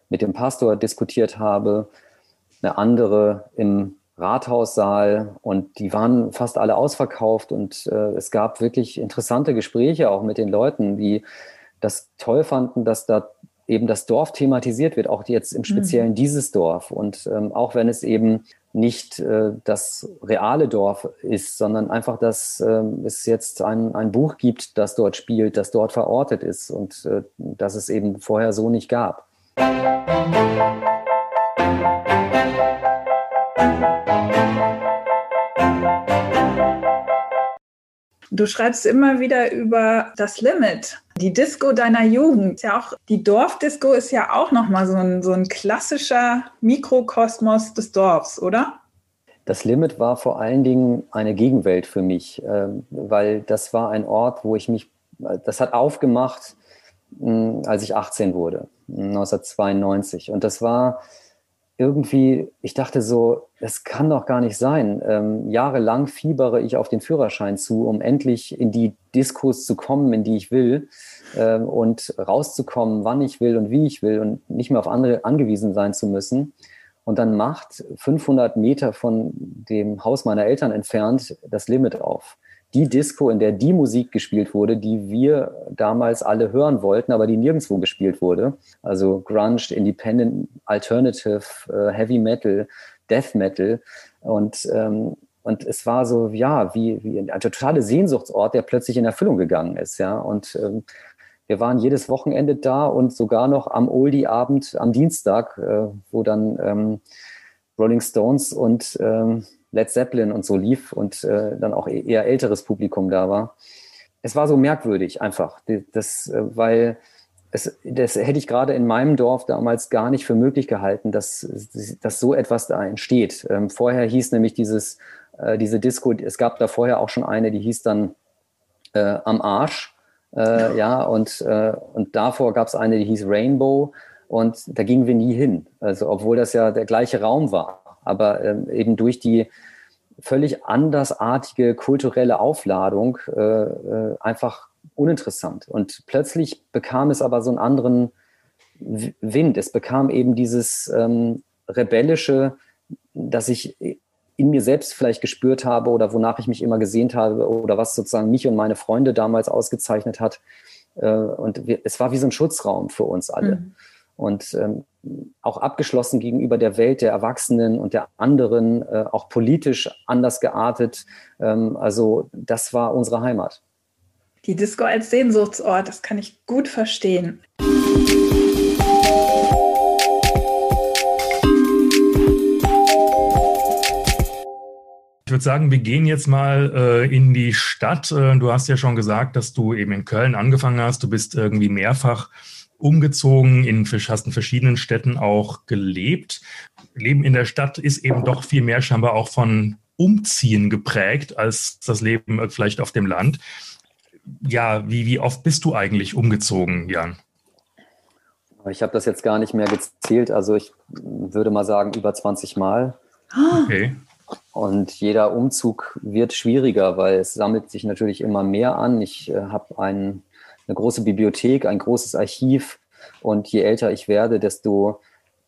mit dem Pastor diskutiert habe eine andere im Rathaussaal und die waren fast alle ausverkauft und äh, es gab wirklich interessante Gespräche auch mit den Leuten, die das toll fanden, dass da eben das Dorf thematisiert wird, auch jetzt im Speziellen mhm. dieses Dorf. Und ähm, auch wenn es eben nicht äh, das reale Dorf ist, sondern einfach, dass äh, es jetzt ein, ein Buch gibt, das dort spielt, das dort verortet ist und äh, das es eben vorher so nicht gab. Du schreibst immer wieder über das Limit, die Disco deiner Jugend. Ja auch die Dorfdisco ist ja auch noch mal so ein, so ein klassischer Mikrokosmos des Dorfs, oder? Das Limit war vor allen Dingen eine Gegenwelt für mich, äh, weil das war ein Ort, wo ich mich, das hat aufgemacht, als ich 18 wurde, 1992. Und das war irgendwie, ich dachte so, es kann doch gar nicht sein. Ähm, jahrelang fiebere ich auf den Führerschein zu, um endlich in die Diskurs zu kommen, in die ich will ähm, und rauszukommen, wann ich will und wie ich will und nicht mehr auf andere angewiesen sein zu müssen. Und dann macht 500 Meter von dem Haus meiner Eltern entfernt das Limit auf die Disco, in der die Musik gespielt wurde, die wir damals alle hören wollten, aber die nirgendwo gespielt wurde. Also Grunge, Independent, Alternative, äh, Heavy Metal, Death Metal. Und, ähm, und es war so, ja, wie, wie ein totaler Sehnsuchtsort, der plötzlich in Erfüllung gegangen ist. Ja. Und ähm, wir waren jedes Wochenende da und sogar noch am Oldie-Abend am Dienstag, äh, wo dann ähm, Rolling Stones und ähm, Led Zeppelin und so lief und äh, dann auch eher älteres Publikum da war. Es war so merkwürdig einfach, das, äh, weil es, das hätte ich gerade in meinem Dorf damals gar nicht für möglich gehalten, dass, dass so etwas da entsteht. Ähm, vorher hieß nämlich dieses, äh, diese Disco, es gab da vorher auch schon eine, die hieß dann äh, Am Arsch. Äh, ja, und, äh, und davor gab es eine, die hieß Rainbow. Und da gingen wir nie hin. Also, obwohl das ja der gleiche Raum war aber ähm, eben durch die völlig andersartige kulturelle Aufladung äh, äh, einfach uninteressant. Und plötzlich bekam es aber so einen anderen Wind. Es bekam eben dieses ähm, rebellische, das ich in mir selbst vielleicht gespürt habe oder wonach ich mich immer gesehnt habe oder was sozusagen mich und meine Freunde damals ausgezeichnet hat. Äh, und es war wie so ein Schutzraum für uns alle. Mhm. Und ähm, auch abgeschlossen gegenüber der Welt der Erwachsenen und der anderen, äh, auch politisch anders geartet. Ähm, also das war unsere Heimat. Die Disco als Sehnsuchtsort, das kann ich gut verstehen. Ich würde sagen, wir gehen jetzt mal äh, in die Stadt. Äh, du hast ja schon gesagt, dass du eben in Köln angefangen hast. Du bist irgendwie mehrfach umgezogen, in, hast in verschiedenen Städten auch gelebt. Leben in der Stadt ist eben doch viel mehr scheinbar auch von Umziehen geprägt als das Leben vielleicht auf dem Land. Ja, wie, wie oft bist du eigentlich umgezogen, Jan? Ich habe das jetzt gar nicht mehr gezählt. Also ich würde mal sagen über 20 Mal. Okay. Und jeder Umzug wird schwieriger, weil es sammelt sich natürlich immer mehr an. Ich äh, habe einen eine große Bibliothek, ein großes Archiv. Und je älter ich werde, desto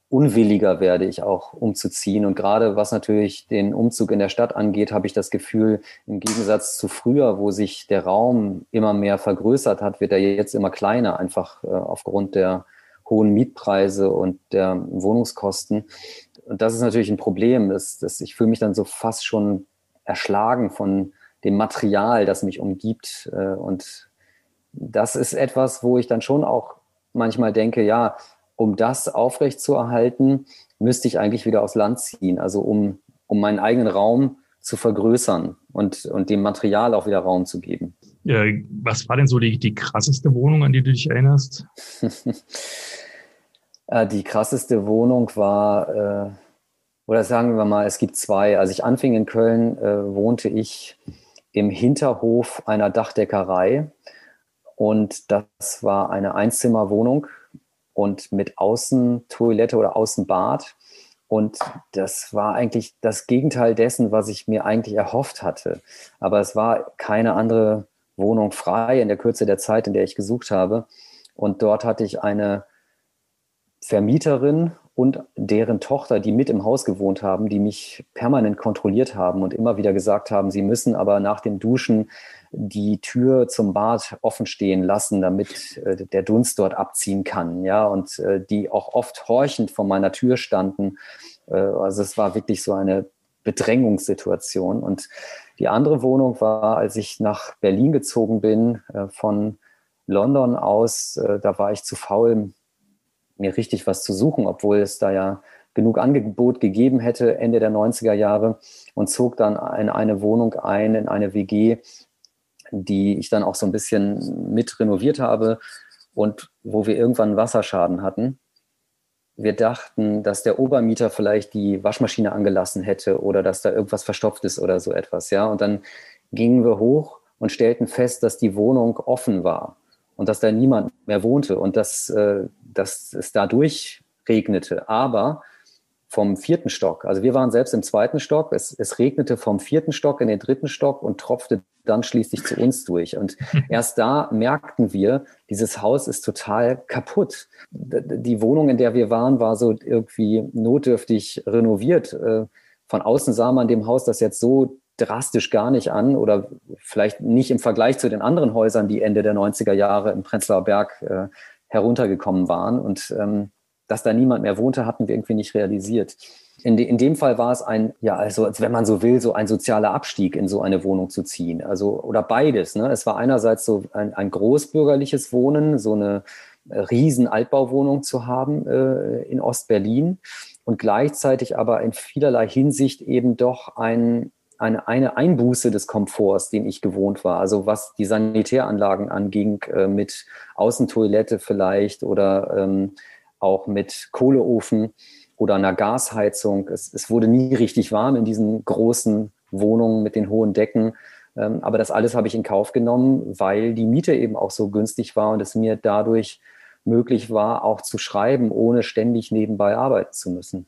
unwilliger werde ich auch umzuziehen. Und gerade was natürlich den Umzug in der Stadt angeht, habe ich das Gefühl, im Gegensatz zu früher, wo sich der Raum immer mehr vergrößert hat, wird er jetzt immer kleiner, einfach äh, aufgrund der hohen Mietpreise und der Wohnungskosten. Und das ist natürlich ein Problem. dass, dass ich fühle mich dann so fast schon erschlagen von dem Material, das mich umgibt. Äh, und das ist etwas, wo ich dann schon auch manchmal denke, ja, um das aufrechtzuerhalten, müsste ich eigentlich wieder aufs Land ziehen, also um, um meinen eigenen Raum zu vergrößern und, und dem Material auch wieder Raum zu geben. Was war denn so die, die krasseste Wohnung, an die du dich erinnerst? [LAUGHS] Äh, die krasseste Wohnung war, äh, oder sagen wir mal, es gibt zwei. Als ich anfing in Köln, äh, wohnte ich im Hinterhof einer Dachdeckerei. Und das war eine Einzimmerwohnung und mit Außentoilette oder Außenbad. Und das war eigentlich das Gegenteil dessen, was ich mir eigentlich erhofft hatte. Aber es war keine andere Wohnung frei in der Kürze der Zeit, in der ich gesucht habe. Und dort hatte ich eine Vermieterin und deren Tochter, die mit im Haus gewohnt haben, die mich permanent kontrolliert haben und immer wieder gesagt haben, sie müssen aber nach dem Duschen die Tür zum Bad offen stehen lassen, damit äh, der Dunst dort abziehen kann, ja, und äh, die auch oft horchend vor meiner Tür standen. Äh, also es war wirklich so eine Bedrängungssituation. Und die andere Wohnung war, als ich nach Berlin gezogen bin, äh, von London aus, äh, da war ich zu faul, mir richtig was zu suchen, obwohl es da ja genug Angebot gegeben hätte Ende der 90er Jahre und zog dann in eine Wohnung ein, in eine WG, die ich dann auch so ein bisschen mit renoviert habe und wo wir irgendwann Wasserschaden hatten. wir dachten, dass der Obermieter vielleicht die Waschmaschine angelassen hätte oder dass da irgendwas verstopft ist oder so etwas, ja. Und dann gingen wir hoch und stellten fest, dass die Wohnung offen war und dass da niemand mehr wohnte und dass, äh, dass es dadurch regnete. Aber vom vierten Stock, also wir waren selbst im zweiten Stock, es, es regnete vom vierten Stock in den dritten Stock und tropfte dann schließlich zu uns durch. Und [LAUGHS] erst da merkten wir, dieses Haus ist total kaputt. Die Wohnung, in der wir waren, war so irgendwie notdürftig renoviert. Äh, von außen sah man dem Haus das jetzt so drastisch gar nicht an oder vielleicht nicht im Vergleich zu den anderen Häusern, die Ende der 90er Jahre im Prenzlauer Berg äh, heruntergekommen waren. Und ähm, dass da niemand mehr wohnte, hatten wir irgendwie nicht realisiert. In, de, in dem Fall war es ein, ja, also wenn man so will, so ein sozialer Abstieg in so eine Wohnung zu ziehen. Also, oder beides. Ne? Es war einerseits so ein, ein großbürgerliches Wohnen, so eine äh, riesen Altbauwohnung zu haben äh, in Ostberlin und gleichzeitig aber in vielerlei Hinsicht eben doch ein, eine, eine Einbuße des Komforts, den ich gewohnt war. Also was die Sanitäranlagen anging, äh, mit Außentoilette vielleicht oder ähm, auch mit Kohleofen oder einer Gasheizung. Es, es, wurde nie richtig warm in diesen großen Wohnungen mit den hohen Decken. Ähm, aber das alles habe ich in Kauf genommen, weil die Miete eben auch so günstig war und es mir dadurch möglich war, auch zu schreiben, ohne ständig nebenbei arbeiten zu müssen.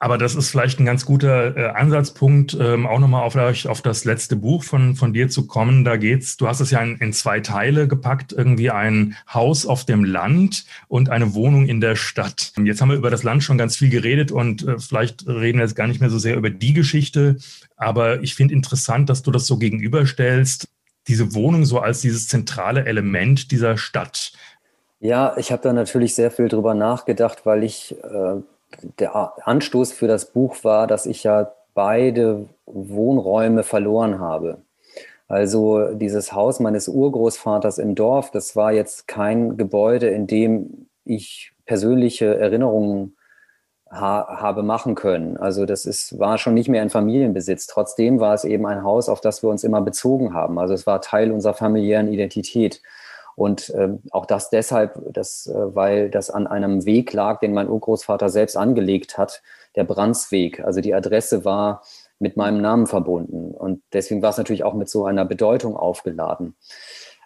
Aber das ist vielleicht ein ganz guter äh, Ansatzpunkt, ähm, auch nochmal auf, auf das letzte Buch von, von dir zu kommen. Da geht's, du hast es ja in, in zwei Teile gepackt, irgendwie ein Haus auf dem Land und eine Wohnung in der Stadt. Jetzt haben wir über das Land schon ganz viel geredet und äh, vielleicht reden wir jetzt gar nicht mehr so sehr über die Geschichte. Aber ich finde interessant, dass du das so gegenüberstellst, diese Wohnung so als dieses zentrale Element dieser Stadt. Ja, ich habe da natürlich sehr viel drüber nachgedacht, weil ich äh der Anstoß für das Buch war, dass ich ja beide Wohnräume verloren habe. Also dieses Haus meines Urgroßvaters im Dorf, das war jetzt kein Gebäude, in dem ich persönliche Erinnerungen ha habe machen können. Also das ist, war schon nicht mehr in Familienbesitz. Trotzdem war es eben ein Haus, auf das wir uns immer bezogen haben. Also es war Teil unserer familiären Identität. Und ähm, auch das deshalb, dass, äh, weil das an einem Weg lag, den mein Urgroßvater selbst angelegt hat, der Brandsweg. Also die Adresse war mit meinem Namen verbunden. Und deswegen war es natürlich auch mit so einer Bedeutung aufgeladen.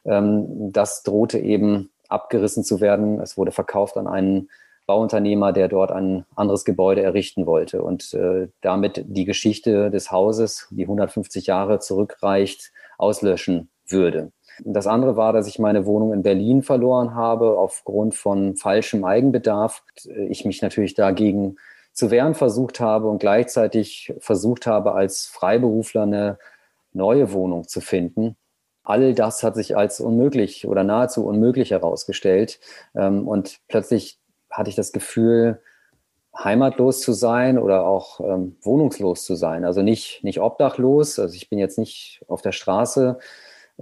Ähm, das drohte eben abgerissen zu werden. Es wurde verkauft an einen Bauunternehmer, der dort ein anderes Gebäude errichten wollte und äh, damit die Geschichte des Hauses, die 150 Jahre zurückreicht, auslöschen würde. Das andere war, dass ich meine Wohnung in Berlin verloren habe aufgrund von falschem Eigenbedarf. Ich mich natürlich dagegen zu wehren versucht habe und gleichzeitig versucht habe, als Freiberufler eine neue Wohnung zu finden. All das hat sich als unmöglich oder nahezu unmöglich herausgestellt. Ähm, und plötzlich hatte ich das Gefühl, heimatlos zu sein oder auch ähm, wohnungslos zu sein. Also nicht, nicht obdachlos. Also ich bin jetzt nicht auf der Straße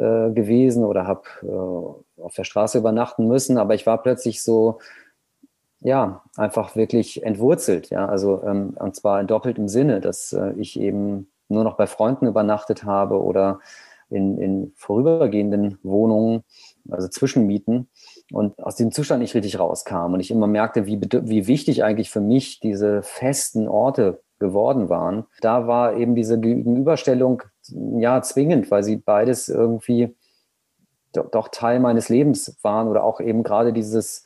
äh, gewesen oder habe äh, auf der Straße übernachten müssen, aber ich war plötzlich so, ja, einfach wirklich entwurzelt, ja, also ähm, und zwar in doppeltem Sinne, dass äh, ich eben nur noch bei Freunden übernachtet habe oder in, in vorübergehenden Wohnungen, also Zwischenmieten. Und aus dem Zustand nicht richtig rauskam. Und ich immer merkte, wie, wie wichtig eigentlich für mich diese festen Orte geworden waren. Da war eben diese Gegenüberstellung ja zwingend, weil sie beides irgendwie doch Teil meines Lebens waren oder auch eben gerade dieses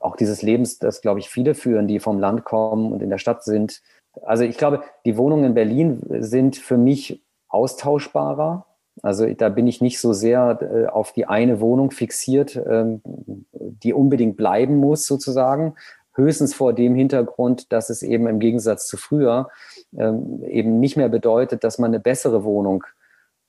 auch dieses Lebens, das glaube ich viele führen, die vom Land kommen und in der Stadt sind. Also ich glaube, die Wohnungen in Berlin sind für mich austauschbarer. Also da bin ich nicht so sehr äh, auf die eine Wohnung fixiert, ähm, die unbedingt bleiben muss sozusagen, höchstens vor dem Hintergrund, dass es eben im Gegensatz zu früher ähm, eben nicht mehr bedeutet, dass man eine bessere Wohnung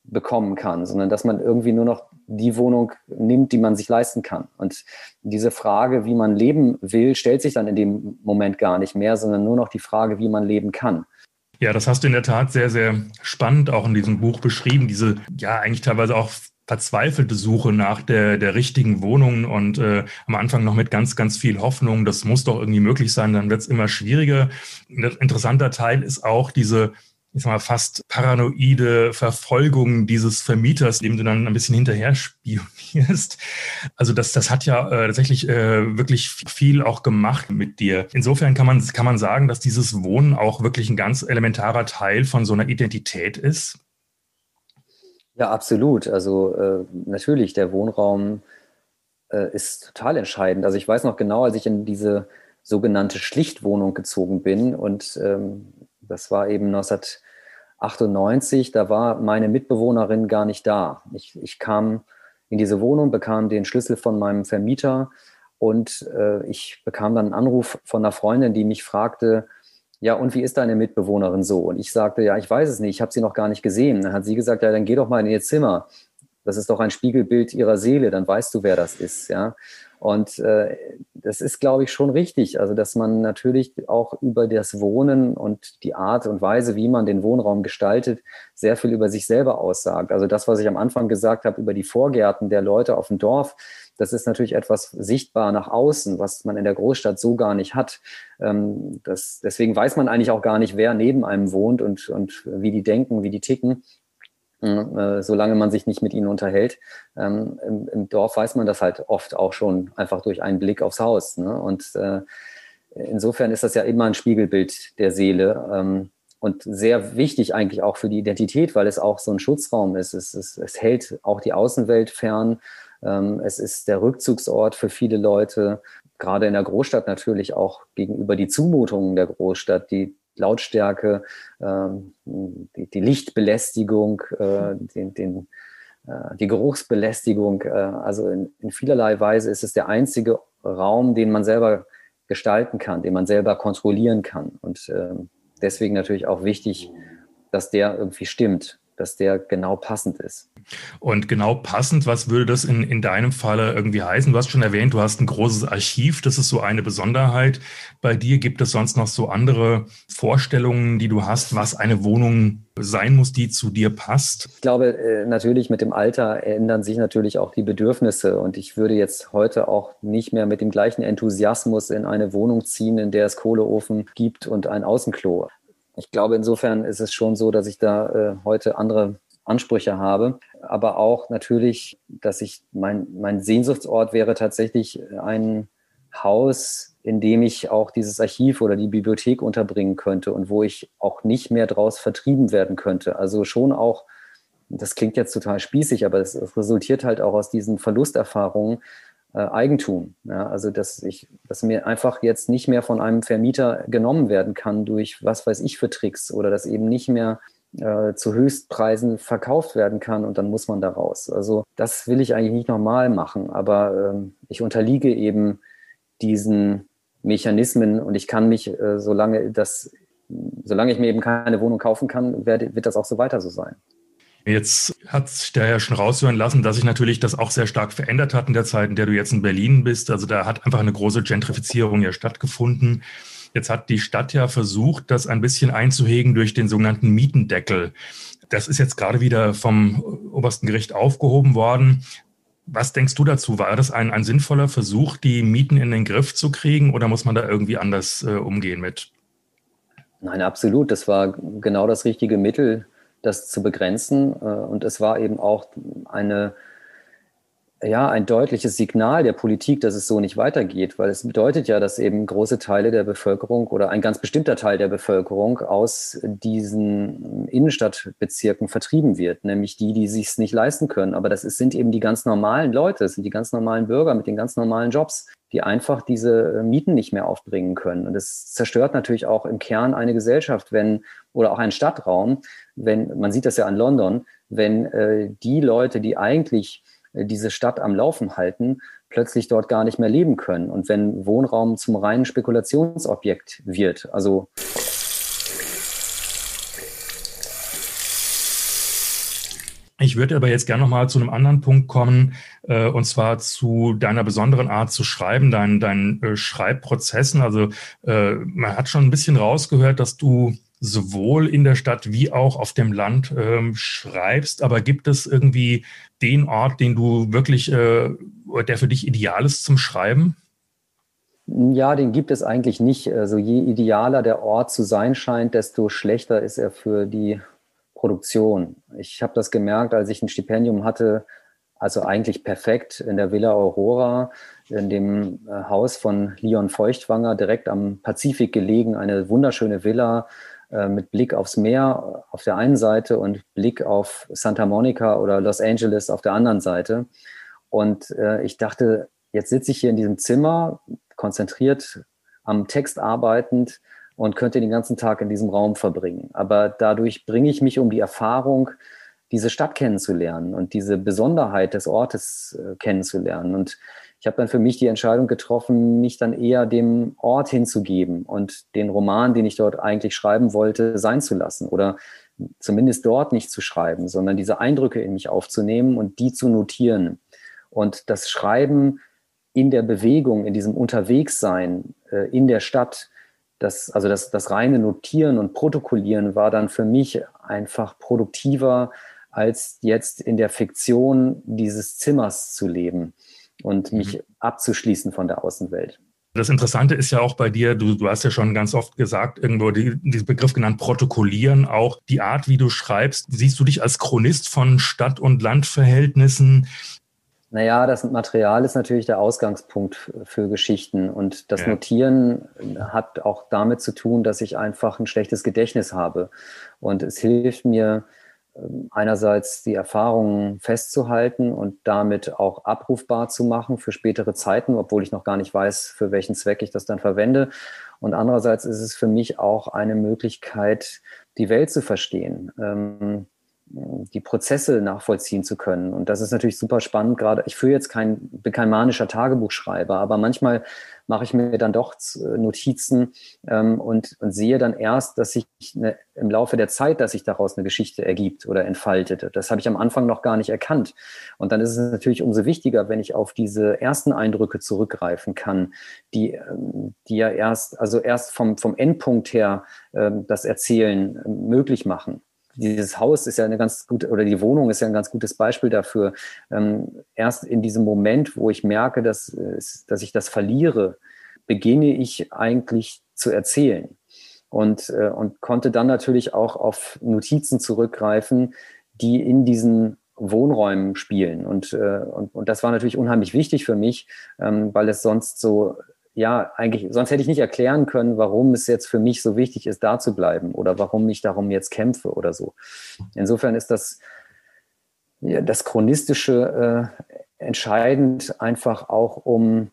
bekommen kann, sondern dass man irgendwie nur noch die Wohnung nimmt, die man sich leisten kann. Und diese Frage, wie man leben will, stellt sich dann in dem Moment gar nicht mehr, sondern nur noch die Frage, wie man leben kann. Ja, das hast du in der Tat sehr, sehr spannend auch in diesem Buch beschrieben. Diese, ja, eigentlich teilweise auch verzweifelte Suche nach der, der richtigen Wohnung und äh, am Anfang noch mit ganz, ganz viel Hoffnung, das muss doch irgendwie möglich sein, dann wird es immer schwieriger. Ein interessanter Teil ist auch diese ich sag mal, fast paranoide Verfolgung dieses Vermieters, dem du dann ein bisschen hinterher spionierst. Also das, das hat ja äh, tatsächlich äh, wirklich viel auch gemacht mit dir. Insofern kann man, kann man sagen, dass dieses Wohnen auch wirklich ein ganz elementarer Teil von so einer Identität ist. Ja, absolut. Also äh, natürlich, der Wohnraum äh, ist total entscheidend. Also ich weiß noch genau, als ich in diese sogenannte Schlichtwohnung gezogen bin und ähm, das war eben 1998, da war meine Mitbewohnerin gar nicht da. Ich, ich kam in diese Wohnung, bekam den Schlüssel von meinem Vermieter und äh, ich bekam dann einen Anruf von einer Freundin, die mich fragte, ja, und wie ist deine Mitbewohnerin so? Und ich sagte, ja, ich weiß es nicht, ich habe sie noch gar nicht gesehen. Dann hat sie gesagt, ja, dann geh doch mal in ihr Zimmer. Das ist doch ein Spiegelbild ihrer Seele, dann weißt du, wer das ist, ja. Und äh, das ist, glaube ich, schon richtig. Also, dass man natürlich auch über das Wohnen und die Art und Weise, wie man den Wohnraum gestaltet, sehr viel über sich selber aussagt. Also das, was ich am Anfang gesagt habe über die Vorgärten der Leute auf dem Dorf, das ist natürlich etwas sichtbar nach außen, was man in der Großstadt so gar nicht hat. Ähm, das, deswegen weiß man eigentlich auch gar nicht, wer neben einem wohnt und, und wie die denken, wie die ticken. Äh, solange man sich nicht mit ihnen unterhält. Ähm, im, Dorf weiß man das halt oft auch schon einfach durch einen Blick aufs Haus. Ne? Und äh, insofern ist das ja immer ein Spiegelbild der Seele ähm, und sehr wichtig eigentlich auch für die Identität, weil es auch so ein Schutzraum ist. Es hält auch die Außenwelt fern. Ähm, es ist der Rückzugsort für viele Leute, gerade in der Großstadt natürlich auch gegenüber die Zumutungen der Großstadt, die Lautstärke, ähm, die, Lichtbelästigung, äh, den, den, äh, die Geruchsbelästigung. Äh, also in, in, vielerlei Weise ist es der einzige Raum, den man selber gestalten kann, den man selber kontrollieren kann. Und ähm, deswegen natürlich auch wichtig, dass der irgendwie stimmt dass der genau passend ist. Und genau passend, was würde das in, in deinem Falle irgendwie heißen? Du hast schon erwähnt, du hast ein großes Archiv, das ist so eine Besonderheit. Bei dir gibt es sonst noch so andere Vorstellungen, die du hast, was eine Wohnung sein muss, die zu dir passt? Ich glaube, äh, natürlich mit dem Alter ändern sich natürlich auch die Bedürfnisse und ich würde jetzt heute auch nicht mehr mit dem gleichen Enthusiasmus in eine Wohnung ziehen, in der es Kohleofen gibt und ein Außenklo ich glaube, insofern ist es schon so, dass ich da äh, heute andere Ansprüche habe. Aber auch natürlich, dass ich mein, mein Sehnsuchtsort wäre tatsächlich ein Haus, in dem ich auch dieses Archiv oder die Bibliothek unterbringen könnte und wo ich auch nicht mehr draus vertrieben werden könnte. Also schon auch, das klingt jetzt total spießig, aber es resultiert halt auch aus diesen Verlusterfahrungen, äh, Eigentum. Ja, also dass ich, dass mir einfach jetzt nicht mehr von einem Vermieter genommen werden kann durch was weiß ich für Tricks oder dass eben nicht mehr äh, zu Höchstpreisen verkauft werden kann und dann muss man da raus. Also das will ich eigentlich nicht normal machen, aber ähm, ich unterliege eben diesen Mechanismen und ich kann mich, äh, solange das, solange ich mir eben keine Wohnung kaufen kann, wird, wird das auch so weiter so sein. Jetzt hat sich da ja schon raushören lassen, dass sich natürlich das auch sehr stark verändert hat in der Zeit, in der du jetzt in Berlin bist. Also da hat einfach eine große Gentrifizierung ja stattgefunden. Jetzt hat die Stadt ja versucht, das ein bisschen einzuhegen durch den sogenannten Mietendeckel. Das ist jetzt gerade wieder vom obersten Gericht aufgehoben worden. Was denkst du dazu? War das ein, ein sinnvoller Versuch, die Mieten in den Griff zu kriegen oder muss man da irgendwie anders äh, umgehen mit? Nein, absolut. Das war genau das richtige Mittel das zu begrenzen. Äh, und es war eben auch eine, ja, ein deutliches Signal der Politik, dass es so nicht weitergeht, weil es bedeutet ja, dass eben große Teile der Bevölkerung oder ein ganz bestimmter Teil der Bevölkerung aus diesen Innenstadtbezirken vertrieben wird, nämlich die, die sich es nicht leisten können. Aber das sind eben die ganz normalen Leute, das sind die ganz normalen Bürger mit den ganz normalen Jobs, die einfach diese Mieten nicht mehr aufbringen können. Und es zerstört natürlich auch im Kern eine Gesellschaft, wenn oder auch einen Stadtraum, wenn, man sieht das ja an London, wenn äh, die Leute, die eigentlich äh, diese Stadt am Laufen halten, plötzlich dort gar nicht mehr leben können. Und wenn Wohnraum zum reinen Spekulationsobjekt wird, also Ich würde aber jetzt gerne nochmal zu einem anderen Punkt kommen, äh, und zwar zu deiner besonderen Art zu schreiben, deinen, deinen äh, Schreibprozessen. Also äh, man hat schon ein bisschen rausgehört, dass du sowohl in der Stadt wie auch auf dem Land ähm, schreibst. Aber gibt es irgendwie den Ort, den du wirklich, äh, der für dich ideal ist zum Schreiben? Ja, den gibt es eigentlich nicht. Also je idealer der Ort zu sein scheint, desto schlechter ist er für die Produktion. Ich habe das gemerkt, als ich ein Stipendium hatte, also eigentlich perfekt in der Villa Aurora, in dem äh, Haus von Leon Feuchtwanger, direkt am Pazifik gelegen, eine wunderschöne Villa mit Blick aufs Meer auf der einen Seite und Blick auf Santa Monica oder Los Angeles auf der anderen Seite. Und äh, ich dachte, jetzt sitze ich hier in diesem Zimmer, konzentriert am Text arbeitend und könnte den ganzen Tag in diesem Raum verbringen. Aber dadurch bringe ich mich um die Erfahrung, diese Stadt kennenzulernen und diese Besonderheit des Ortes äh, kennenzulernen. Und ich habe dann für mich die Entscheidung getroffen, mich dann eher dem Ort hinzugeben und den Roman, den ich dort eigentlich schreiben wollte, sein zu lassen oder zumindest dort nicht zu schreiben, sondern diese Eindrücke in mich aufzunehmen und die zu notieren. Und das Schreiben in der Bewegung, in diesem Unterwegssein äh, in der Stadt, das, also das, das reine Notieren und Protokollieren war dann für mich einfach produktiver, als jetzt in der Fiktion dieses Zimmers zu leben und mich mhm. abzuschließen von der Außenwelt. Das Interessante ist ja auch bei dir, du, du hast ja schon ganz oft gesagt, irgendwo die, diesen Begriff genannt, protokollieren, auch die Art, wie du schreibst. Siehst du dich als Chronist von Stadt- und Landverhältnissen? Naja, das Material ist natürlich der Ausgangspunkt für Geschichten. Und das ja. Notieren hat auch damit zu tun, dass ich einfach ein schlechtes Gedächtnis habe. Und es hilft mir einerseits die Erfahrungen festzuhalten und damit auch abrufbar zu machen für spätere Zeiten, obwohl ich noch gar nicht weiß, für welchen Zweck ich das dann verwende. Und andererseits ist es für mich auch eine Möglichkeit, die Welt zu verstehen. Ähm, die Prozesse nachvollziehen zu können. Und das ist natürlich super spannend. Gerade ich führe jetzt kein, bin kein manischer Tagebuchschreiber, aber manchmal mache ich mir dann doch Notizen ähm, und, und sehe dann erst, dass sich eine, im Laufe der Zeit, dass sich daraus eine Geschichte ergibt oder entfaltet. Das habe ich am Anfang noch gar nicht erkannt. Und dann ist es natürlich umso wichtiger, wenn ich auf diese ersten Eindrücke zurückgreifen kann, die, ähm, die ja erst, also erst vom, vom Endpunkt her ähm, das Erzählen ähm, möglich machen dieses Haus ist ja eine ganz gute, oder die Wohnung ist ja ein ganz gutes Beispiel dafür. Ähm, erst in diesem Moment, wo ich merke, dass, dass ich das verliere, beginne ich eigentlich zu erzählen. Und, äh, und konnte dann natürlich auch auf Notizen zurückgreifen, die in diesen Wohnräumen spielen. Und, äh, und, und das war natürlich unheimlich wichtig für mich, ähm, weil es sonst so ja, eigentlich, sonst hätte ich nicht erklären können, warum es jetzt für mich so wichtig ist, da zu bleiben oder warum ich darum jetzt kämpfe oder so. Insofern ist das, ja, das Chronistische äh, entscheidend einfach auch, um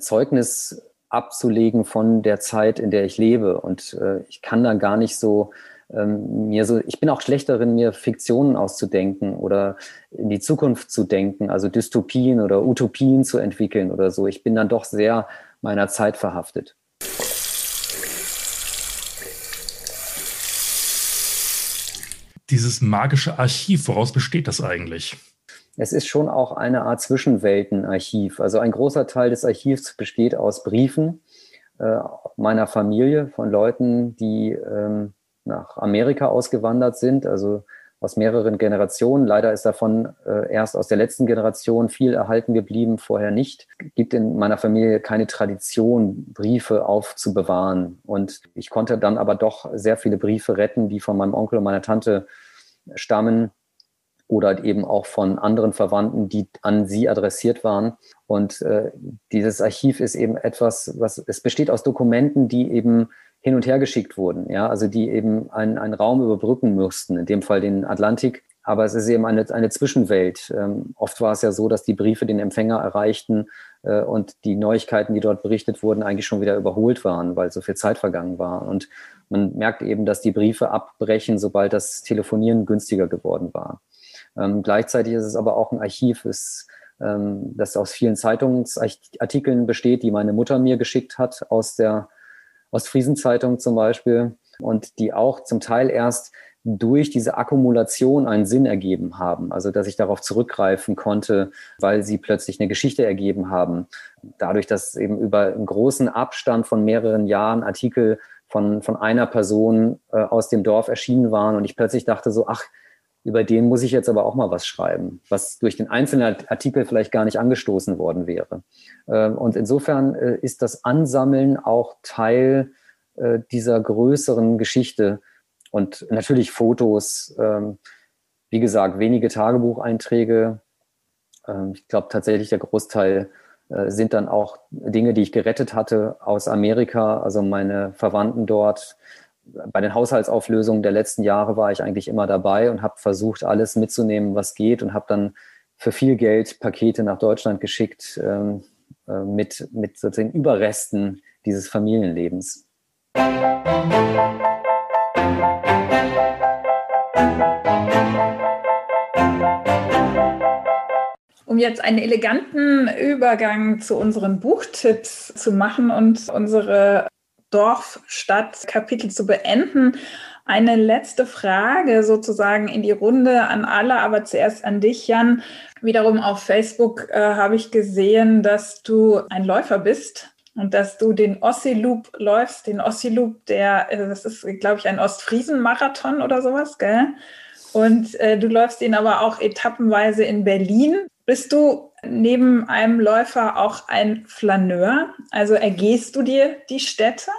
Zeugnis abzulegen von der Zeit, in der ich lebe. Und äh, ich kann dann gar nicht so ähm, mir so, ich bin auch schlecht darin, mir Fiktionen auszudenken oder in die Zukunft zu denken, also Dystopien oder Utopien zu entwickeln oder so. Ich bin dann doch sehr meiner Zeit verhaftet. Dieses magische Archiv, woraus besteht das eigentlich? Es ist schon auch eine Art Zwischenweltenarchiv. Also ein großer Teil des Archivs besteht aus Briefen äh, meiner Familie, von Leuten, die ähm, nach Amerika ausgewandert sind, also aus mehreren Generationen. Leider ist davon äh, erst aus der letzten Generation viel erhalten geblieben, vorher nicht. Es gibt in meiner Familie keine Tradition, Briefe aufzubewahren. Und ich konnte dann aber doch sehr viele Briefe retten, die von meinem Onkel und meiner Tante stammen oder eben auch von anderen Verwandten, die an sie adressiert waren. Und äh, dieses Archiv ist eben etwas, was es besteht aus Dokumenten, die eben hin und her geschickt wurden, ja, also die eben einen, einen Raum überbrücken mussten, in dem Fall den Atlantik. Aber es ist eben eine, eine Zwischenwelt. Ähm, oft war es ja so, dass die Briefe den Empfänger erreichten äh, und die Neuigkeiten, die dort berichtet wurden, eigentlich schon wieder überholt waren, weil so viel Zeit vergangen war. Und man merkt eben, dass die Briefe abbrechen, sobald das Telefonieren günstiger geworden war. Ähm, gleichzeitig ist es aber auch ein Archiv, ist, ähm, das aus vielen Zeitungsartikeln besteht, die meine Mutter mir geschickt hat aus der Ostfriesenzeitung zum Beispiel und die auch zum Teil erst durch diese Akkumulation einen Sinn ergeben haben. Also, dass ich darauf zurückgreifen konnte, weil sie plötzlich eine Geschichte ergeben haben. Dadurch, dass eben über einen großen Abstand von mehreren Jahren Artikel von, von einer Person äh, aus dem Dorf erschienen waren und ich plötzlich dachte so, ach, über den muss ich jetzt aber auch mal was schreiben, was durch den einzelnen Artikel vielleicht gar nicht angestoßen worden wäre. Ähm, und insofern äh, ist das Ansammeln auch Teil äh, dieser größeren Geschichte und natürlich Fotos, ähm, wie gesagt, wenige Tagebucheinträge. Ähm, ich glaube tatsächlich, der Großteil äh, sind dann auch Dinge, die ich gerettet hatte aus Amerika, also meine Verwandten dort, bei den Haushaltsauflösungen der letzten Jahre war ich eigentlich immer dabei und habe versucht, alles mitzunehmen, was geht und habe dann für viel Geld Pakete nach Deutschland geschickt ähm, äh, mit, mit sozusagen Überresten dieses Familienlebens. Um jetzt einen eleganten Übergang zu unseren Buchtipps zu machen und unsere Dorf, Stadt, Kapitel zu beenden. Eine letzte Frage sozusagen in die Runde an alle, aber zuerst an dich, Jan. Wiederum auf Facebook äh, habe ich gesehen, dass du ein Läufer bist und dass du den Ossi-Loop läufst. Den Ossi-Loop, der, äh, das ist, glaube ich, ein Ostfriesen-Marathon oder sowas, gell? Und äh, du läufst ihn aber auch etappenweise in Berlin. Bist du neben einem Läufer auch ein Flaneur? Also ergehst du dir die Städte?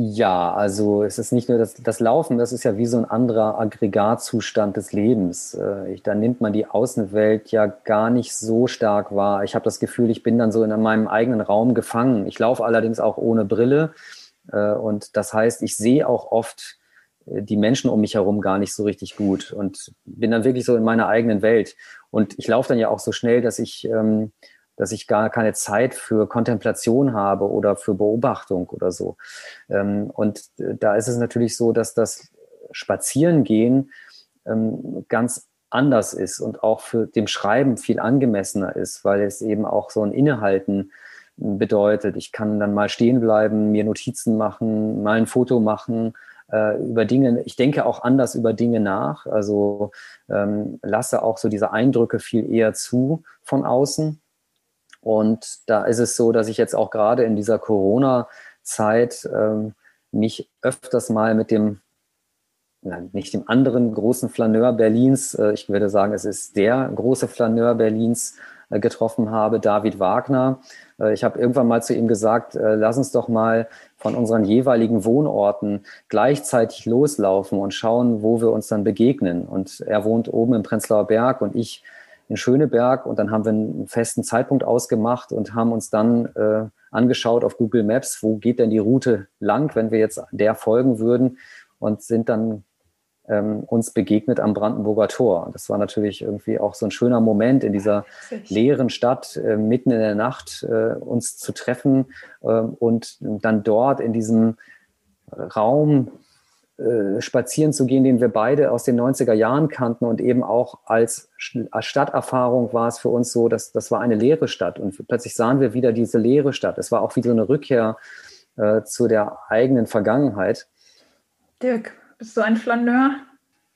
Ja, also es ist nicht nur das, das Laufen, das ist ja wie so ein anderer Aggregatzustand des Lebens. Äh, ich, da nimmt man die Außenwelt ja gar nicht so stark wahr. Ich habe das Gefühl, ich bin dann so in meinem eigenen Raum gefangen. Ich laufe allerdings auch ohne Brille. Äh, und das heißt, ich sehe auch oft die Menschen um mich herum gar nicht so richtig gut und bin dann wirklich so in meiner eigenen Welt. Und ich laufe dann ja auch so schnell, dass ich, ähm, dass ich gar keine Zeit für Kontemplation habe oder für Beobachtung oder so. Ähm, und äh, da ist es natürlich so, dass das Spazierengehen ähm, ganz anders ist und auch für dem Schreiben viel angemessener ist, weil es eben auch so ein Innehalten bedeutet. Ich kann dann mal stehen bleiben, mir Notizen machen, mal ein Foto machen, äh, über Dinge, ich denke auch anders über Dinge nach, also ähm, lasse auch so diese Eindrücke viel eher zu von außen. Und da ist es so, dass ich jetzt auch gerade in dieser Corona-Zeit ähm, mich öfters mal mit dem, na, nicht dem anderen großen Flaneur Berlins, äh, ich würde sagen, es ist der große Flaneur Berlins, äh, getroffen habe, David Wagner. Äh, ich habe irgendwann mal zu ihm gesagt, äh, lass uns doch mal von unseren jeweiligen Wohnorten gleichzeitig loslaufen und schauen, wo wir uns dann begegnen. Und er wohnt oben im Prenzlauer Berg und ich in Schöneberg. Und dann haben wir einen festen Zeitpunkt ausgemacht und haben uns dann äh, angeschaut auf Google Maps, wo geht denn die Route lang, wenn wir jetzt der folgen würden und sind dann ähm, uns begegnet am Brandenburger Tor. Das war natürlich irgendwie auch so ein schöner Moment in dieser leeren Stadt, äh, mitten in der Nacht äh, uns zu treffen äh, und dann dort in diesem Raum äh, spazieren zu gehen, den wir beide aus den 90er Jahren kannten und eben auch als, als Stadterfahrung war es für uns so, dass das war eine leere Stadt und plötzlich sahen wir wieder diese leere Stadt. Es war auch wie so eine Rückkehr äh, zu der eigenen Vergangenheit. Dirk, bist du ein Flaneur?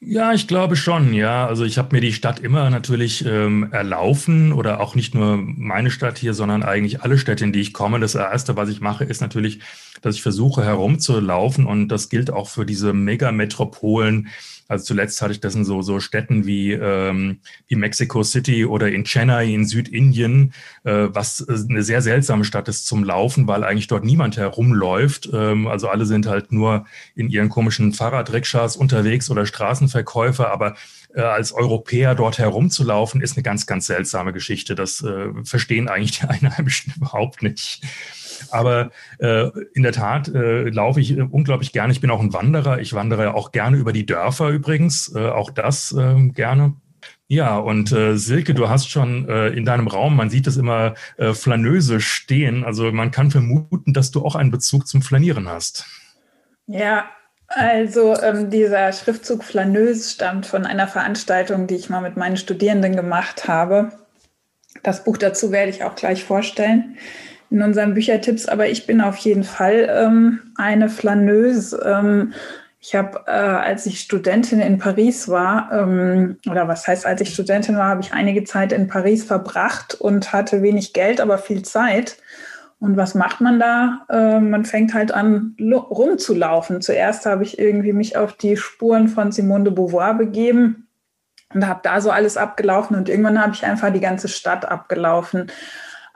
Ja, ich glaube schon, ja. Also ich habe mir die Stadt immer natürlich ähm, erlaufen oder auch nicht nur meine Stadt hier, sondern eigentlich alle Städte, in die ich komme. Das Erste, was ich mache, ist natürlich, dass ich versuche herumzulaufen und das gilt auch für diese Megametropolen, also zuletzt hatte ich das in so, so Städten wie, ähm, wie Mexico City oder in Chennai in Südindien, äh, was äh, eine sehr seltsame Stadt ist zum Laufen, weil eigentlich dort niemand herumläuft. Ähm, also alle sind halt nur in ihren komischen Fahrradrikschas unterwegs oder Straßenverkäufer, aber äh, als Europäer dort herumzulaufen, ist eine ganz, ganz seltsame Geschichte. Das äh, verstehen eigentlich die [LAUGHS] Einheimischen überhaupt nicht. Aber äh, in der Tat äh, laufe ich äh, unglaublich gerne. Ich bin auch ein Wanderer. Ich wandere auch gerne über die Dörfer übrigens. Äh, auch das äh, gerne. Ja, und äh, Silke, du hast schon äh, in deinem Raum, man sieht es immer äh, flanöse stehen. Also man kann vermuten, dass du auch einen Bezug zum Flanieren hast. Ja, also ähm, dieser Schriftzug flaneus stammt von einer Veranstaltung, die ich mal mit meinen Studierenden gemacht habe. Das Buch dazu werde ich auch gleich vorstellen in unseren Büchertipps, aber ich bin auf jeden Fall ähm, eine Flaneuse. Ähm, ich habe, äh, als ich Studentin in Paris war, ähm, oder was heißt, als ich Studentin war, habe ich einige Zeit in Paris verbracht und hatte wenig Geld, aber viel Zeit. Und was macht man da? Äh, man fängt halt an, rumzulaufen. Zuerst habe ich irgendwie mich auf die Spuren von Simone de Beauvoir begeben und habe da so alles abgelaufen und irgendwann habe ich einfach die ganze Stadt abgelaufen.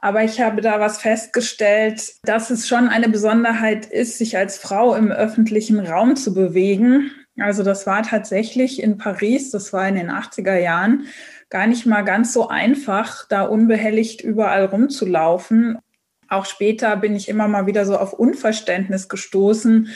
Aber ich habe da was festgestellt, dass es schon eine Besonderheit ist, sich als Frau im öffentlichen Raum zu bewegen. Also das war tatsächlich in Paris, das war in den 80er Jahren, gar nicht mal ganz so einfach, da unbehelligt überall rumzulaufen. Auch später bin ich immer mal wieder so auf Unverständnis gestoßen,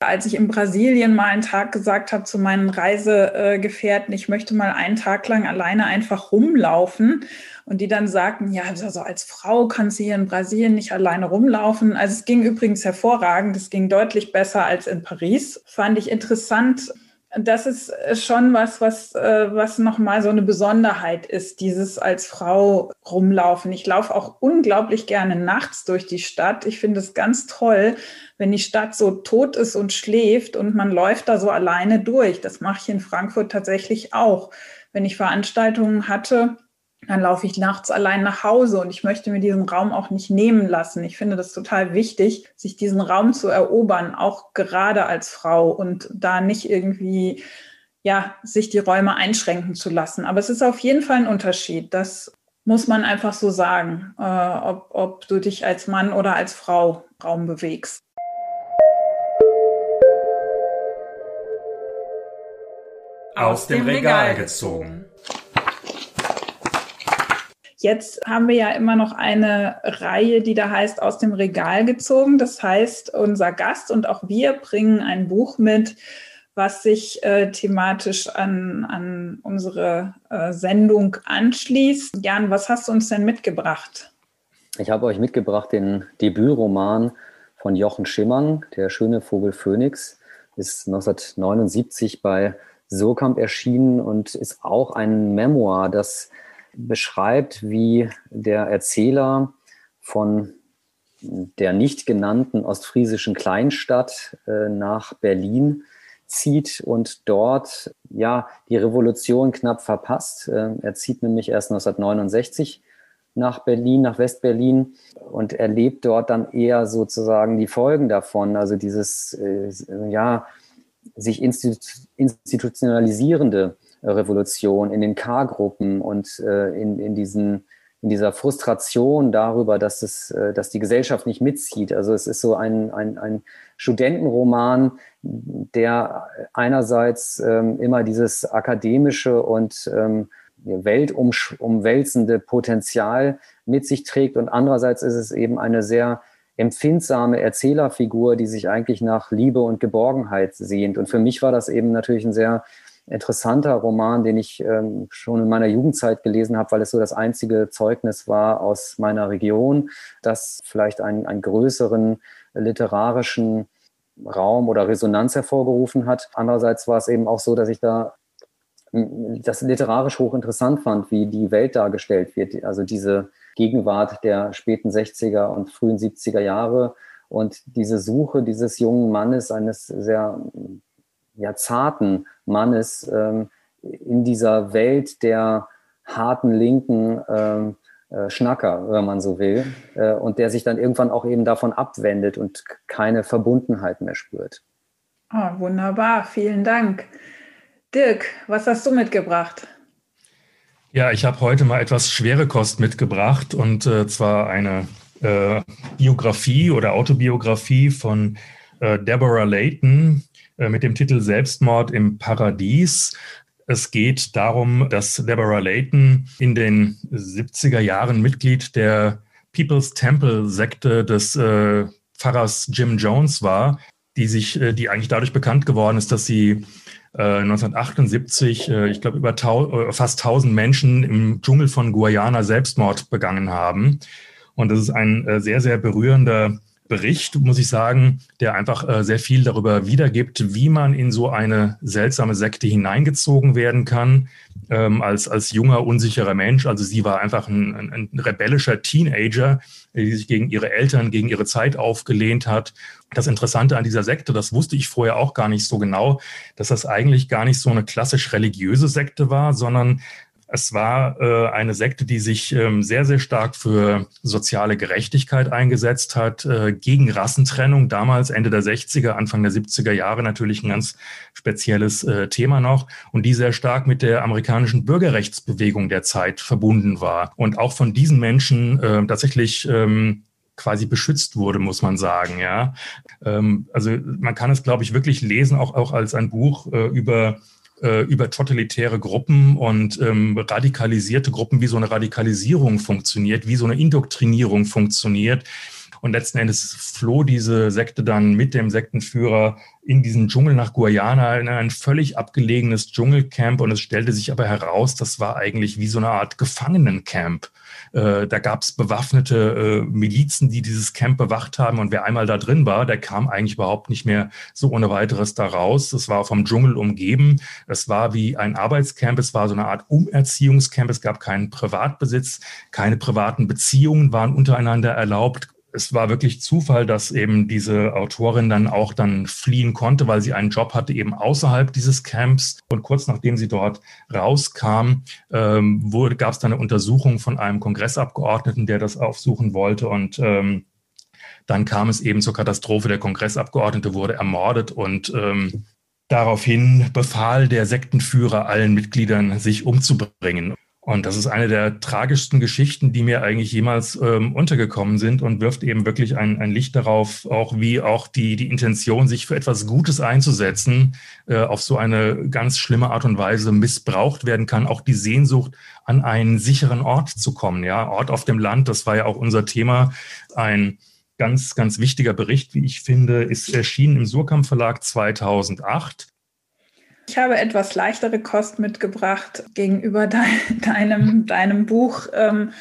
als ich in Brasilien mal einen Tag gesagt habe zu meinen Reisegefährten, ich möchte mal einen Tag lang alleine einfach rumlaufen. Und die dann sagten, ja, also als Frau kannst du hier in Brasilien nicht alleine rumlaufen. Also es ging übrigens hervorragend, es ging deutlich besser als in Paris. Fand ich interessant, das ist äh, schon was, was, äh, was nochmal so eine Besonderheit ist, dieses als Frau rumlaufen. Ich laufe auch unglaublich gerne nachts durch die Stadt. Ich finde es ganz toll, wenn die Stadt so tot ist und schläft und man läuft da so alleine durch. Das mache ich in Frankfurt tatsächlich auch. Wenn ich Veranstaltungen hatte, dann laufe ich nachts allein nach Hause und ich möchte mir diesen Raum auch nicht nehmen lassen. Ich finde das total wichtig, sich diesen Raum zu erobern, auch gerade als Frau und da nicht irgendwie, ja, sich die Räume einschränken zu lassen. Aber es ist auf jeden Fall ein Unterschied. Das muss man einfach so sagen, äh, ob, ob du dich als Mann oder als Frau Raum bewegst. Aus dem Regal gezogen. Jetzt haben wir ja immer noch eine Reihe, die da heißt aus dem Regal gezogen. Das heißt, unser Gast und auch wir bringen ein Buch mit, was sich äh, thematisch an, an unsere äh, Sendung anschließt. Jan, was hast du uns denn mitgebracht? Ich habe euch mitgebracht den Debütroman von Jochen Schimmern, Der schöne Vogel Phönix, ist 1979 bei Surkamp erschienen und ist auch ein Memoir, das beschreibt, wie der Erzähler von der nicht genannten ostfriesischen Kleinstadt äh, nach Berlin zieht und dort ja die Revolution knapp verpasst. Äh, er zieht nämlich erst 1969 nach Berlin, nach Westberlin und erlebt dort dann eher sozusagen die Folgen davon, also dieses äh, ja sich institutionalisierende Revolution, in den K-Gruppen und äh, in, in, diesen, in dieser Frustration darüber, dass, es, äh, dass die Gesellschaft nicht mitzieht. Also es ist so ein, ein, ein Studentenroman, der einerseits ähm, immer dieses akademische und ähm, weltumwälzende Potenzial mit sich trägt und andererseits ist es eben eine sehr empfindsame Erzählerfigur, die sich eigentlich nach Liebe und Geborgenheit sehnt. Und für mich war das eben natürlich ein sehr interessanter Roman, den ich ähm, schon in meiner Jugendzeit gelesen habe, weil es so das einzige Zeugnis war aus meiner Region, das vielleicht einen, einen größeren literarischen Raum oder Resonanz hervorgerufen hat. Andererseits war es eben auch so, dass ich da das literarisch hochinteressant fand, wie die Welt dargestellt wird. Also diese Gegenwart der späten 60er und frühen 70er Jahre und diese Suche dieses jungen Mannes, eines sehr ja, zarten Mannes ähm, in dieser Welt der harten linken ähm, äh, Schnacker, wenn man so will, äh, und der sich dann irgendwann auch eben davon abwendet und keine Verbundenheit mehr spürt. Oh, wunderbar, vielen Dank. Dirk, was hast du mitgebracht? Ja, ich habe heute mal etwas schwere Kost mitgebracht und äh, zwar eine äh, Biografie oder Autobiografie von äh, Deborah Layton, mit dem Titel Selbstmord im Paradies. Es geht darum, dass Deborah Layton in den 70er Jahren Mitglied der People's Temple Sekte des äh, Pfarrers Jim Jones war, die sich, äh, die eigentlich dadurch bekannt geworden ist, dass sie äh, 1978, äh, ich glaube, über äh, fast 1000 Menschen im Dschungel von Guyana Selbstmord begangen haben. Und das ist ein äh, sehr, sehr berührender Bericht, muss ich sagen, der einfach äh, sehr viel darüber wiedergibt, wie man in so eine seltsame Sekte hineingezogen werden kann, ähm, als, als junger, unsicherer Mensch. Also sie war einfach ein, ein, ein rebellischer Teenager, die sich gegen ihre Eltern, gegen ihre Zeit aufgelehnt hat. Das Interessante an dieser Sekte, das wusste ich vorher auch gar nicht so genau, dass das eigentlich gar nicht so eine klassisch religiöse Sekte war, sondern Es war äh, eine Sekte, die sich ähm, sehr, sehr stark für soziale Gerechtigkeit eingesetzt hat, äh, gegen Rassentrennung. Damals, Ende der 60er, Anfang der 70er Jahre natürlich ein ganz spezielles äh, Thema noch und die sehr stark mit der amerikanischen Bürgerrechtsbewegung der Zeit verbunden war und auch von diesen Menschen äh, tatsächlich ähm, quasi beschützt wurde, muss man sagen. Ja, ähm, also man kann es, glaube ich, wirklich lesen, auch auch als ein Buch äh, über äh, über totalitäre Gruppen und ähm, radikalisierte Gruppen, wie so eine Radikalisierung funktioniert, wie so eine Indoktrinierung funktioniert. Und letzten Endes floh diese Sekte dann mit dem Sektenführer in diesen Dschungel nach Guyana, in ein völlig abgelegenes Dschungelcamp. Und es stellte sich aber heraus, das war eigentlich wie so eine Art Gefangenencamp. Äh, da gab es bewaffnete äh, Milizen, die dieses Camp bewacht haben. Und wer einmal da drin war, der kam eigentlich überhaupt nicht mehr so ohne weiteres da raus. Es war vom Dschungel umgeben. Es war wie ein Arbeitscamp. Es war so eine Art Umerziehungscamp. Es gab keinen Privatbesitz, keine privaten Beziehungen waren untereinander erlaubt es war wirklich Zufall, dass eben diese Autorin dann auch dann fliehen konnte, weil sie einen Job hatte eben außerhalb dieses Camps. Und kurz nachdem sie dort rauskam, ähm, gab es dann eine Untersuchung von einem Kongressabgeordneten, der das aufsuchen wollte. Und ähm, dann kam es eben zur Katastrophe. Der Kongressabgeordnete wurde ermordet und ähm, daraufhin befahl der Sektenführer allen Mitgliedern, sich umzubringen. Und das ist eine der tragischsten Geschichten, die mir eigentlich jemals ähm, untergekommen sind und wirft eben wirklich ein, ein Licht darauf, auch wie auch die, die Intention, sich für etwas Gutes einzusetzen, äh, auf so eine ganz schlimme Art und Weise missbraucht werden kann. Auch die Sehnsucht, an einen sicheren Ort zu kommen. Ja, Ort auf dem Land, das war ja auch unser Thema. Ein ganz, ganz wichtiger Bericht, wie ich finde, ist erschienen im Surkamp Verlag 2008. Ich habe etwas leichtere Kost mitgebracht gegenüber [LAUGHS] de deinem, deinem Buch. Ähm,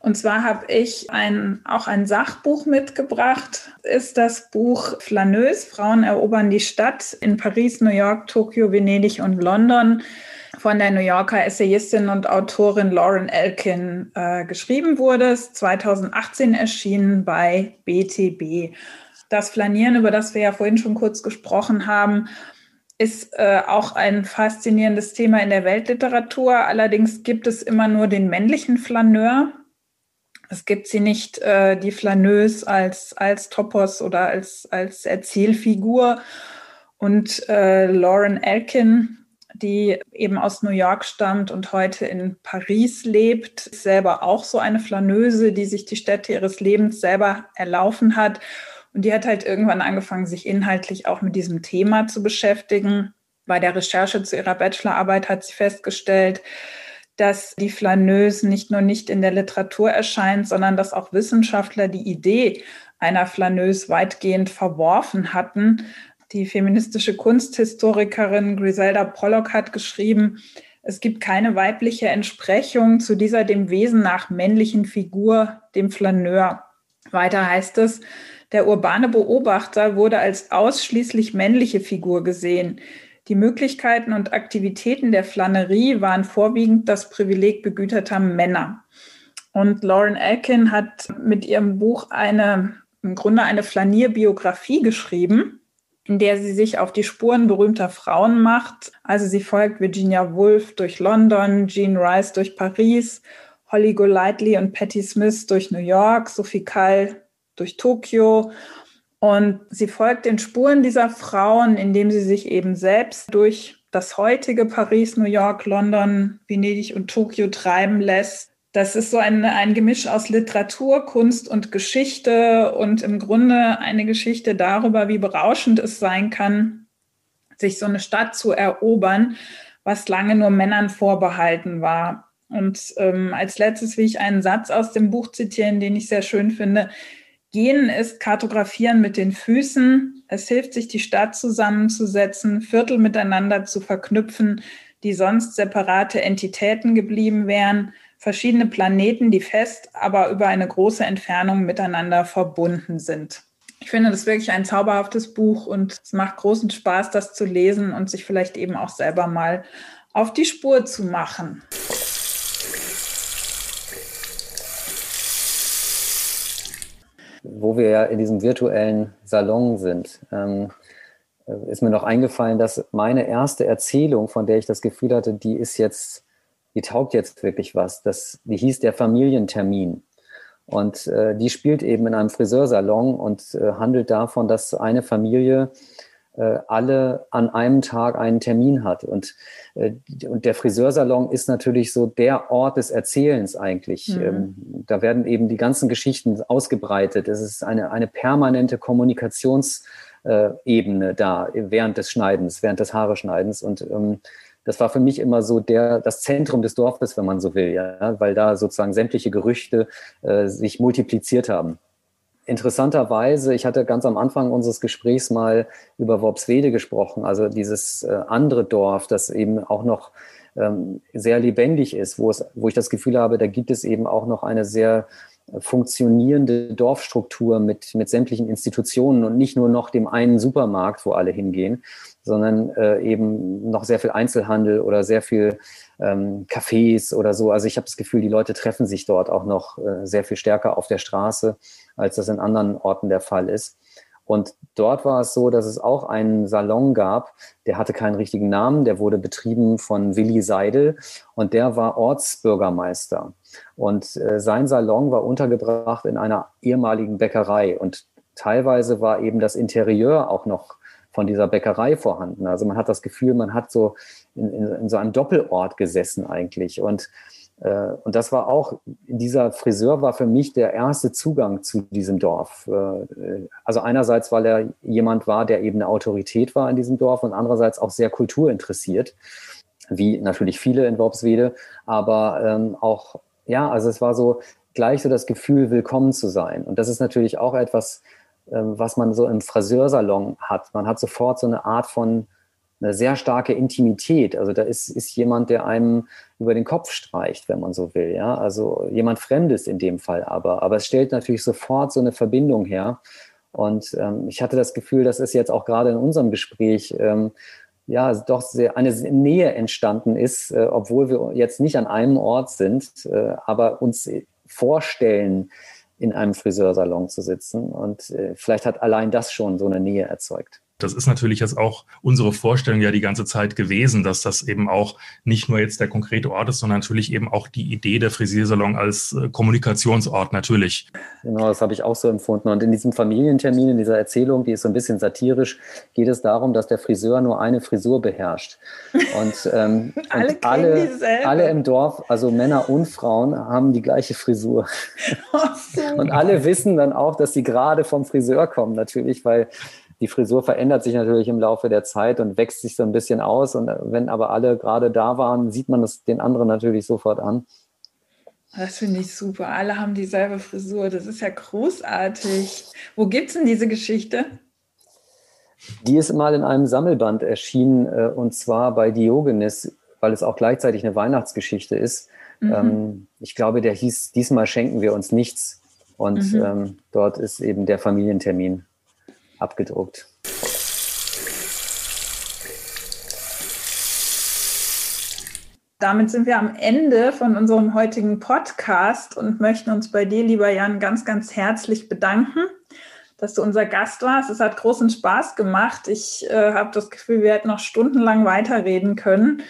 und zwar habe ich ein, auch ein Sachbuch mitgebracht. Ist das Buch Flaneuse, Frauen erobern die Stadt in Paris, New York, Tokio, Venedig und London von der New Yorker Essayistin und Autorin Lauren Elkin äh, geschrieben wurde. Ist 2018 erschienen bei BTB. Das Flanieren, über das wir ja vorhin schon kurz gesprochen haben, ist äh, auch ein faszinierendes Thema in der Weltliteratur. Allerdings gibt es immer nur den männlichen Flaneur. Es gibt sie nicht, äh, die Flaneuse als, als Topos oder als, als Erzählfigur. Und äh, Lauren Elkin, die eben aus New York stammt und heute in Paris lebt, ist selber auch so eine Flaneuse, die sich die Städte ihres Lebens selber erlaufen hat und die hat halt irgendwann angefangen, sich inhaltlich auch mit diesem Thema zu beschäftigen. Bei der Recherche zu ihrer Bachelorarbeit hat sie festgestellt, dass die Flaneuse nicht nur nicht in der Literatur erscheint, sondern dass auch Wissenschaftler die Idee einer Flaneuse weitgehend verworfen hatten. Die feministische Kunsthistorikerin Griselda Pollock hat geschrieben, es gibt keine weibliche Entsprechung zu dieser dem Wesen nach männlichen Figur, dem Flaneur. Weiter heißt es, der urbane Beobachter wurde als ausschließlich männliche Figur gesehen. Die Möglichkeiten und Aktivitäten der Flanerie waren vorwiegend das Privileg begüterter Männer. Und Lauren Elkin hat mit ihrem Buch eine, im Grunde eine Flanierbiografie geschrieben, in der sie sich auf die Spuren berühmter Frauen macht. Also sie folgt Virginia Woolf durch London, Jean Rice durch Paris, Holly Golightly und Patti Smith durch New York, Sophie Kall durch Tokio. Und sie folgt den Spuren dieser Frauen, indem sie sich eben selbst durch das heutige Paris, New York, London, Venedig und Tokio treiben lässt. Das ist so ein, ein Gemisch aus Literatur, Kunst und Geschichte und im Grunde eine Geschichte darüber, wie berauschend es sein kann, sich so eine Stadt zu erobern, was lange nur Männern vorbehalten war. Und ähm, als letztes will ich einen Satz aus dem Buch zitieren, den ich sehr schön finde. Gehen ist Kartografieren mit den Füßen. Es hilft, sich die Stadt zusammenzusetzen, Viertel miteinander zu verknüpfen, die sonst separate Entitäten geblieben wären, verschiedene Planeten, die fest, aber über eine große Entfernung miteinander verbunden sind. Ich finde das wirklich ein zauberhaftes Buch und es macht großen Spaß, das zu lesen und sich vielleicht eben auch selber mal auf die Spur zu machen. Wo wir ja in diesem virtuellen Salon sind, ähm, ist mir noch eingefallen, dass meine erste Erzählung, von der ich das Gefühl hatte, die ist jetzt die taugt jetzt wirklich was. Das, die hieß der Familientermin. Und äh, die spielt eben in einem Friseursalon und äh, handelt davon, dass eine Familie alle an einem Tag einen Termin hat. Und, äh, und der Friseursalon ist natürlich so der Ort des Erzählens eigentlich. Mhm. Ähm, da werden eben die ganzen Geschichten ausgebreitet. Es ist eine, eine permanente Kommunikationsebene da während des Schneidens, während des Haareschneidens. Und ähm, das war für mich immer so der, das Zentrum des Dorfes, wenn man so will, ja, weil da sozusagen sämtliche Gerüchte äh, sich multipliziert haben. Interessanterweise, ich hatte ganz am Anfang unseres Gesprächs mal über Worpswede gesprochen, also dieses äh, andere Dorf, das eben auch noch ähm, sehr lebendig ist, wo, es, wo ich das Gefühl habe, da gibt es eben auch noch eine sehr funktionierende Dorfstruktur mit, mit sämtlichen Institutionen und nicht nur noch dem einen Supermarkt, wo alle hingehen, sondern äh, eben noch sehr viel Einzelhandel oder sehr viel ähm, Cafés oder so. Also ich habe das Gefühl, die Leute treffen sich dort auch noch äh, sehr viel stärker auf der Straße, als das in anderen Orten der Fall ist. Und dort war es so, dass es auch einen Salon gab, der hatte keinen richtigen Namen, der wurde betrieben von Willi Seidel und der war Ortsbürgermeister. Und äh, sein Salon war untergebracht in einer ehemaligen Bäckerei und teilweise war eben das Interieur auch noch von dieser Bäckerei vorhanden. Also man hat das Gefühl, man hat so in, in, in so einem Doppelort gesessen eigentlich. Und, und das war auch, dieser Friseur war für mich der erste Zugang zu diesem Dorf. Äh, also einerseits, weil er jemand war, der eben eine Autorität war in diesem Dorf und andererseits auch sehr kulturinteressiert, wie natürlich viele in Worpswede, aber ähm, auch, ja, also es war so gleich so das Gefühl, willkommen zu sein. Und das ist natürlich auch etwas, ähm, was man so im Friseursalon hat. Man hat sofort so eine Art von eine sehr starke Intimität. Also da ist, ist jemand, der einem über den Kopf streicht, wenn man so will. Ja, also jemand Fremdes in dem Fall aber. Aber es stellt natürlich sofort so eine Verbindung her. Und ähm, ich hatte das Gefühl, dass es jetzt auch gerade in unserem Gespräch ähm, ja doch sehr eine Nähe entstanden ist, äh, obwohl wir jetzt nicht an einem Ort sind, äh, aber uns vorstellen, in einem Friseursalon zu sitzen. Und äh, vielleicht hat allein das schon so eine Nähe erzeugt. Das ist natürlich jetzt auch unsere Vorstellung ja die ganze Zeit gewesen, dass das eben auch nicht nur jetzt der konkrete Ort ist, sondern natürlich eben auch die Idee der Frisiersalon als äh, Kommunikationsort natürlich. Genau, das habe ich auch so empfunden. Und in diesem Familientermin, in dieser Erzählung, die ist so ein bisschen satirisch, geht es darum, dass der Friseur nur eine Frisur beherrscht. Und, ähm, alle, [LAUGHS] und alle, alle, im Dorf, also Männer und Frauen, haben die gleiche Frisur. [LAUGHS] und alle wissen dann auch, dass sie gerade vom Friseur kommen, natürlich, weil die Frisur verändert sich natürlich im Laufe der Zeit und wächst sich so ein bisschen aus. Und wenn aber alle gerade da waren, sieht man das den anderen natürlich sofort an. Das finde ich super. Alle haben dieselbe Frisur. Das ist ja großartig. Wo gibt es denn diese Geschichte? Die ist mal in einem Sammelband erschienen äh, und zwar bei Diogenes, weil es auch gleichzeitig eine Weihnachtsgeschichte ist. Mhm. Ähm, ich glaube, der hieß Diesmal schenken wir uns nichts. Und mhm. ähm, dort ist eben der Familientermin abgedruckt. Damit sind wir am Ende von unserem heutigen Podcast und möchten uns bei dir, lieber Jan, ganz, ganz herzlich bedanken, dass du unser Gast warst. Es hat großen Spaß gemacht. Ich äh, habe das Gefühl, wir hätten noch stundenlang weiterreden können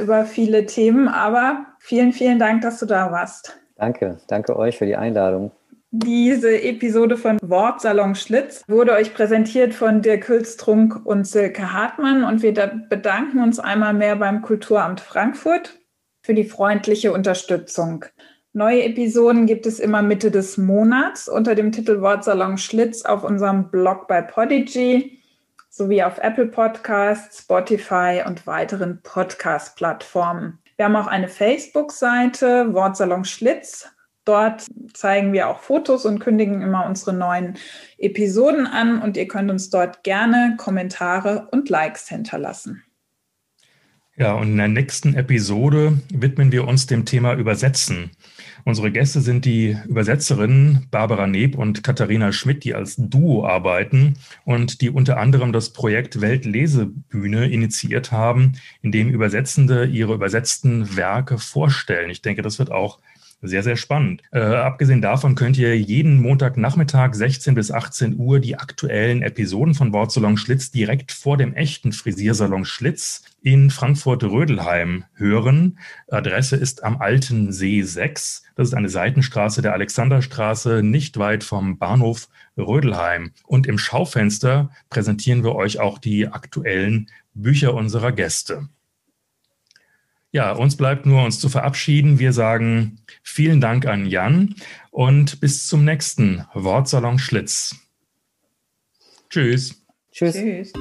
über viele Themen, aber vielen, vielen Dank, dass du da warst. Danke, danke euch für die Einladung. Diese Episode von Wortsalon Schlitz wurde euch präsentiert von Dirk Hülstrunk und Silke Hartmann und wir bedanken uns einmal mehr beim Kulturamt Frankfurt für die freundliche Unterstützung. Neue Episoden gibt es immer Mitte des Monats unter dem Titel Wortsalon Schlitz auf unserem Blog bei Podigy sowie auf Apple Podcasts, Spotify und weiteren Podcast-Plattformen. Wir haben auch eine Facebook-Seite, Wortsalon Schlitz, Dort zeigen wir auch Fotos und kündigen immer unsere neuen Episoden an und ihr könnt uns dort gerne Kommentare und Likes hinterlassen. Ja, und in der nächsten Episode widmen wir uns dem Thema Übersetzen. Unsere Gäste sind die Übersetzerinnen Barbara Neb und Katharina Schmidt, die als Duo arbeiten und die unter anderem das Projekt Weltlesebühne initiiert haben, in dem Übersetzende ihre übersetzten Werke vorstellen. Ich denke, das wird auch Sehr, sehr spannend. Äh, abgesehen davon könnt ihr jeden Montagnachmittag 16 bis 18 Uhr die aktuellen Episoden von Wortsalon Schlitz direkt vor dem echten Frisiersalon Schlitz in Frankfurt-Rödelheim hören. Adresse ist am Alten See 6. Das ist eine Seitenstraße der Alexanderstraße, nicht weit vom Bahnhof Rödelheim. Und im Schaufenster präsentieren wir euch auch die aktuellen Bücher unserer Gäste. Ja, uns bleibt nur, uns zu verabschieden. Wir sagen vielen Dank an Jan und bis zum nächsten Wortsalon Schlitz. Tschüss. Tschüss. Tschüss.